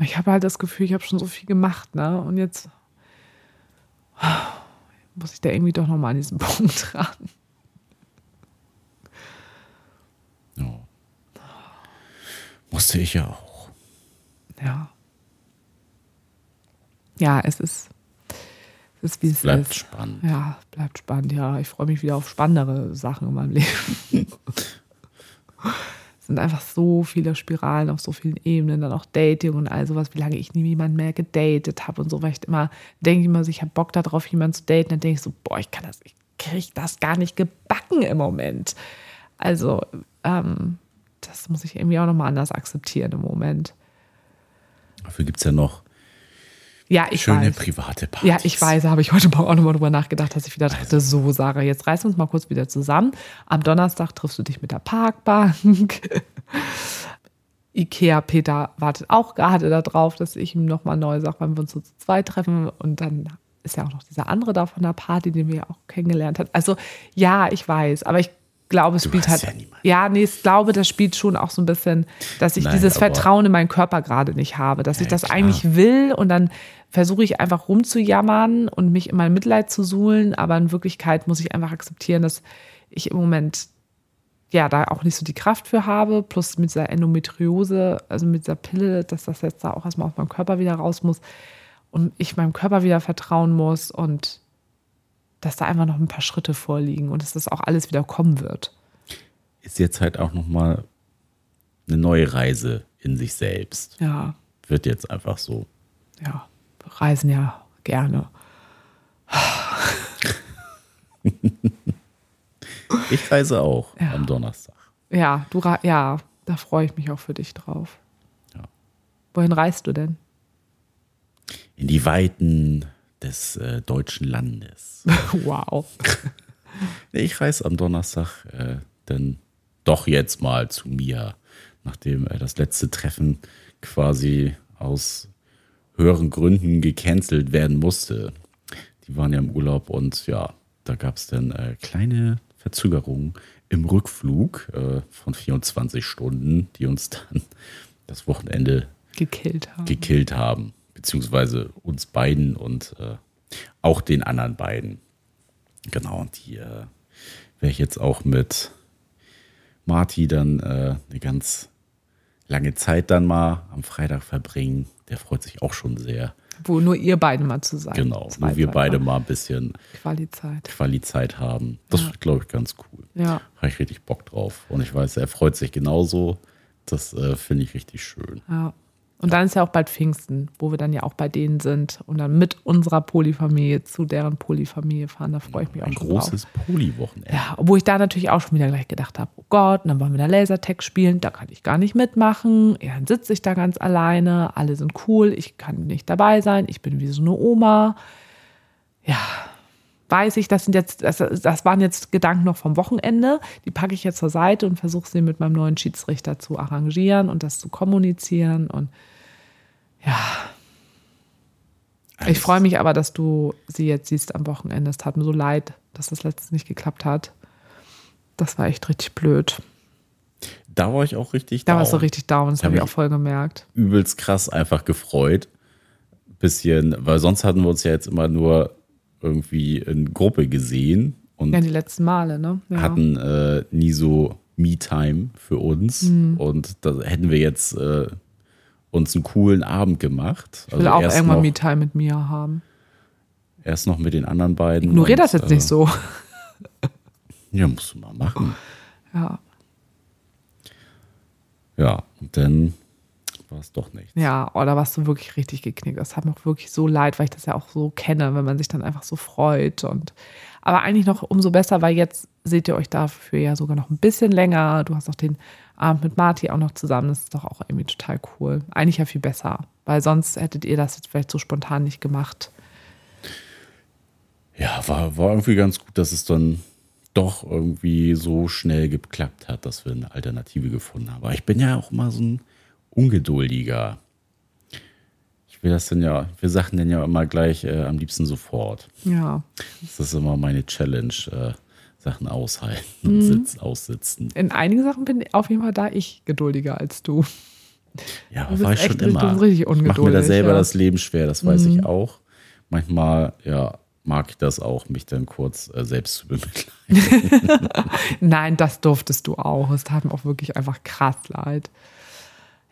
Ich habe halt das Gefühl, ich habe schon so viel gemacht, ne? Und jetzt muss ich da irgendwie doch nochmal an diesen Punkt ran. Ja. Musste ich ja auch. Ja. Ja, es ist, ist wie es Bleibt ist. spannend. Ja, bleibt spannend, ja. Ich freue mich wieder auf spannendere Sachen in meinem Leben. es sind einfach so viele Spiralen auf so vielen Ebenen, dann auch Dating und all sowas, wie lange ich nie jemanden mehr gedatet habe und so, weil ich immer denke immer, ich habe Bock darauf, jemanden zu daten, dann denke ich so, boah, ich kann das, ich kriege das gar nicht gebacken im Moment. Also, ähm, das muss ich irgendwie auch nochmal anders akzeptieren im Moment. Dafür gibt es ja noch Ja, ich schöne weiß. private Partys. Ja, ich weiß, da habe ich heute Morgen auch nochmal drüber nachgedacht, dass ich wieder dachte, so Sarah, jetzt reißen wir uns mal kurz wieder zusammen. Am Donnerstag triffst du dich mit der Parkbank. Ikea Peter wartet auch gerade darauf, dass ich ihm nochmal neu sage, wann wir uns so zu zweit treffen. Und dann ist ja auch noch dieser andere da von der Party, den wir ja auch kennengelernt haben. Also ja, ich weiß, aber ich glaube, es Du spielt halt. ja niemanden. Ja, nee, ich glaube, das spielt schon auch so ein bisschen, dass ich Nein, dieses Vertrauen in meinen Körper gerade nicht habe, dass ich Ja, das klar. eigentlich will und dann versuche ich einfach rumzujammern und mich in mein Mitleid zu suhlen, aber in Wirklichkeit muss ich einfach akzeptieren, dass ich im Moment ja da auch nicht so die Kraft für habe, plus mit dieser Endometriose, also mit dieser Pille, dass das jetzt da auch erstmal aus meinem Körper wieder raus muss und ich meinem Körper wieder vertrauen muss und dass da einfach noch ein paar Schritte vorliegen und dass das auch alles wieder kommen wird. Ist jetzt halt auch nochmal eine neue Reise in sich selbst. Ja, Wird jetzt einfach so. ja, wir reisen ja gerne. Ich reise auch Ja. am Donnerstag. Ja, du ja, da freue ich mich auch für dich drauf. Ja. Wohin reist du denn? In die Weiten des äh, deutschen Landes. wow. Ich reise am Donnerstag äh, dann doch jetzt mal zu Mia, nachdem äh, das letzte Treffen quasi aus höheren Gründen gecancelt werden musste. Die waren ja im Urlaub und ja, da gab es dann äh, kleine Verzögerungen im Rückflug äh, von 24 Stunden, die uns dann das Wochenende Gekillt haben. gekillt haben, beziehungsweise uns beiden und äh, auch den anderen beiden. Genau, und die äh, werde ich jetzt auch mit Marty dann äh, eine ganz lange Zeit dann mal am Freitag verbringen. Der freut sich auch schon sehr. Wo nur ihr beiden mal zusammen. Genau, Zwei wo wir beide mal ein bisschen Qualizeit. Quali-Zeit haben. Das wird, glaube ich, ganz cool. Ja. Habe ich richtig Bock drauf. Und ich weiß, er freut sich genauso. Das äh, finde ich richtig schön. Ja. Und dann ist ja auch bald Pfingsten, wo wir dann ja auch bei denen sind und dann mit unserer Polyfamilie zu deren Polyfamilie fahren. Da freue ich mich auch Ein schon drauf. großes Poli-Wochenende. Ja, obwohl ich da natürlich auch schon wieder gleich gedacht habe, oh Gott, und dann wollen wir da Lasertag spielen, da kann ich gar nicht mitmachen. Ja, dann sitze ich da ganz alleine, alle sind cool, ich kann nicht dabei sein, ich bin wie so eine Oma. Ja, weiß ich, das sind jetzt, das, das waren jetzt Gedanken noch vom Wochenende, die packe ich jetzt zur Seite und versuche sie mit meinem neuen Schiedsrichter zu arrangieren und das zu kommunizieren und ja. Ich Alles- freue mich aber, dass du sie jetzt siehst am Wochenende. Es tat mir so leid, dass das letztes nicht geklappt hat. Das war echt richtig blöd. Da war ich auch richtig Da down. warst du richtig down, das Da habe ich auch ich- voll gemerkt. übelst krass einfach gefreut. Bisschen, weil sonst hatten wir uns ja jetzt immer nur irgendwie in Gruppe gesehen und Ja, die letzten Male, ne? Ja. hatten äh, nie so Me-Time für uns. Mhm. Und da hätten wir jetzt äh, uns einen coolen Abend gemacht. Also ich will auch erst irgendwann Me-Time mit mir haben. erst noch mit den anderen beiden. Ignorier und, das jetzt äh, nicht so. Ja, musst du mal machen. Ja. Ja, und dann war es doch nichts. Ja, oh, da warst du wirklich richtig geknickt. Das hat mir auch wirklich so leid, weil ich das ja auch so kenne, wenn man sich dann einfach so freut. Und aber eigentlich noch umso besser, weil jetzt seht ihr euch dafür ja sogar noch ein bisschen länger. Du hast auch den Abend mit Marty auch noch zusammen. Das ist doch auch irgendwie total cool. Eigentlich ja viel besser, weil sonst hättet ihr das jetzt vielleicht so spontan nicht gemacht. Ja, war, war irgendwie ganz gut, dass es dann doch irgendwie so schnell geklappt hat, dass wir eine Alternative gefunden haben. Aber ich bin ja auch immer so ein Ungeduldiger. Ich will das dann ja, wir Sachen dann ja immer gleich äh, am liebsten sofort. Ja. Das ist immer meine Challenge, äh, Sachen aushalten und Mhm. sitz, aussitzen. In einigen Sachen bin auf jeden Fall da ich geduldiger als du. Ja, Du war ich schon immer. richtig ich mache mir da selber ja. Mhm. das Leben schwer, das weiß ich auch. Manchmal, ja, mag ich das auch, mich dann kurz äh, selbst zu bemitleiden. Nein, das durftest du auch. Es tat mir auch wirklich einfach krass leid.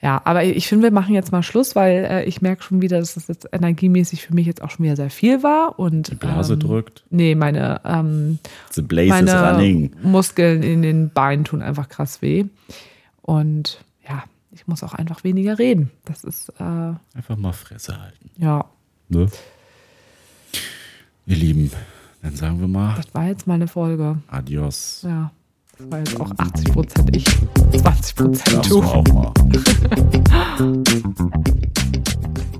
Ja, aber ich finde, wir machen jetzt mal Schluss, weil äh, ich merke schon wieder, dass das jetzt energiemäßig für mich jetzt auch schon wieder sehr viel war. Und, Die Blase ähm, drückt. Nee, meine, ähm, The blaze is meine running. Muskeln in den Beinen tun einfach krass weh. Und ja, ich muss auch einfach weniger reden. Das ist, äh, Einfach mal Fresse halten. ja, Ne? Ihr Lieben, dann sagen wir mal das war jetzt mal eine Folge. Adios. Ja, weil es auch 80 Prozent ich, 20 Prozent du. Auch mal.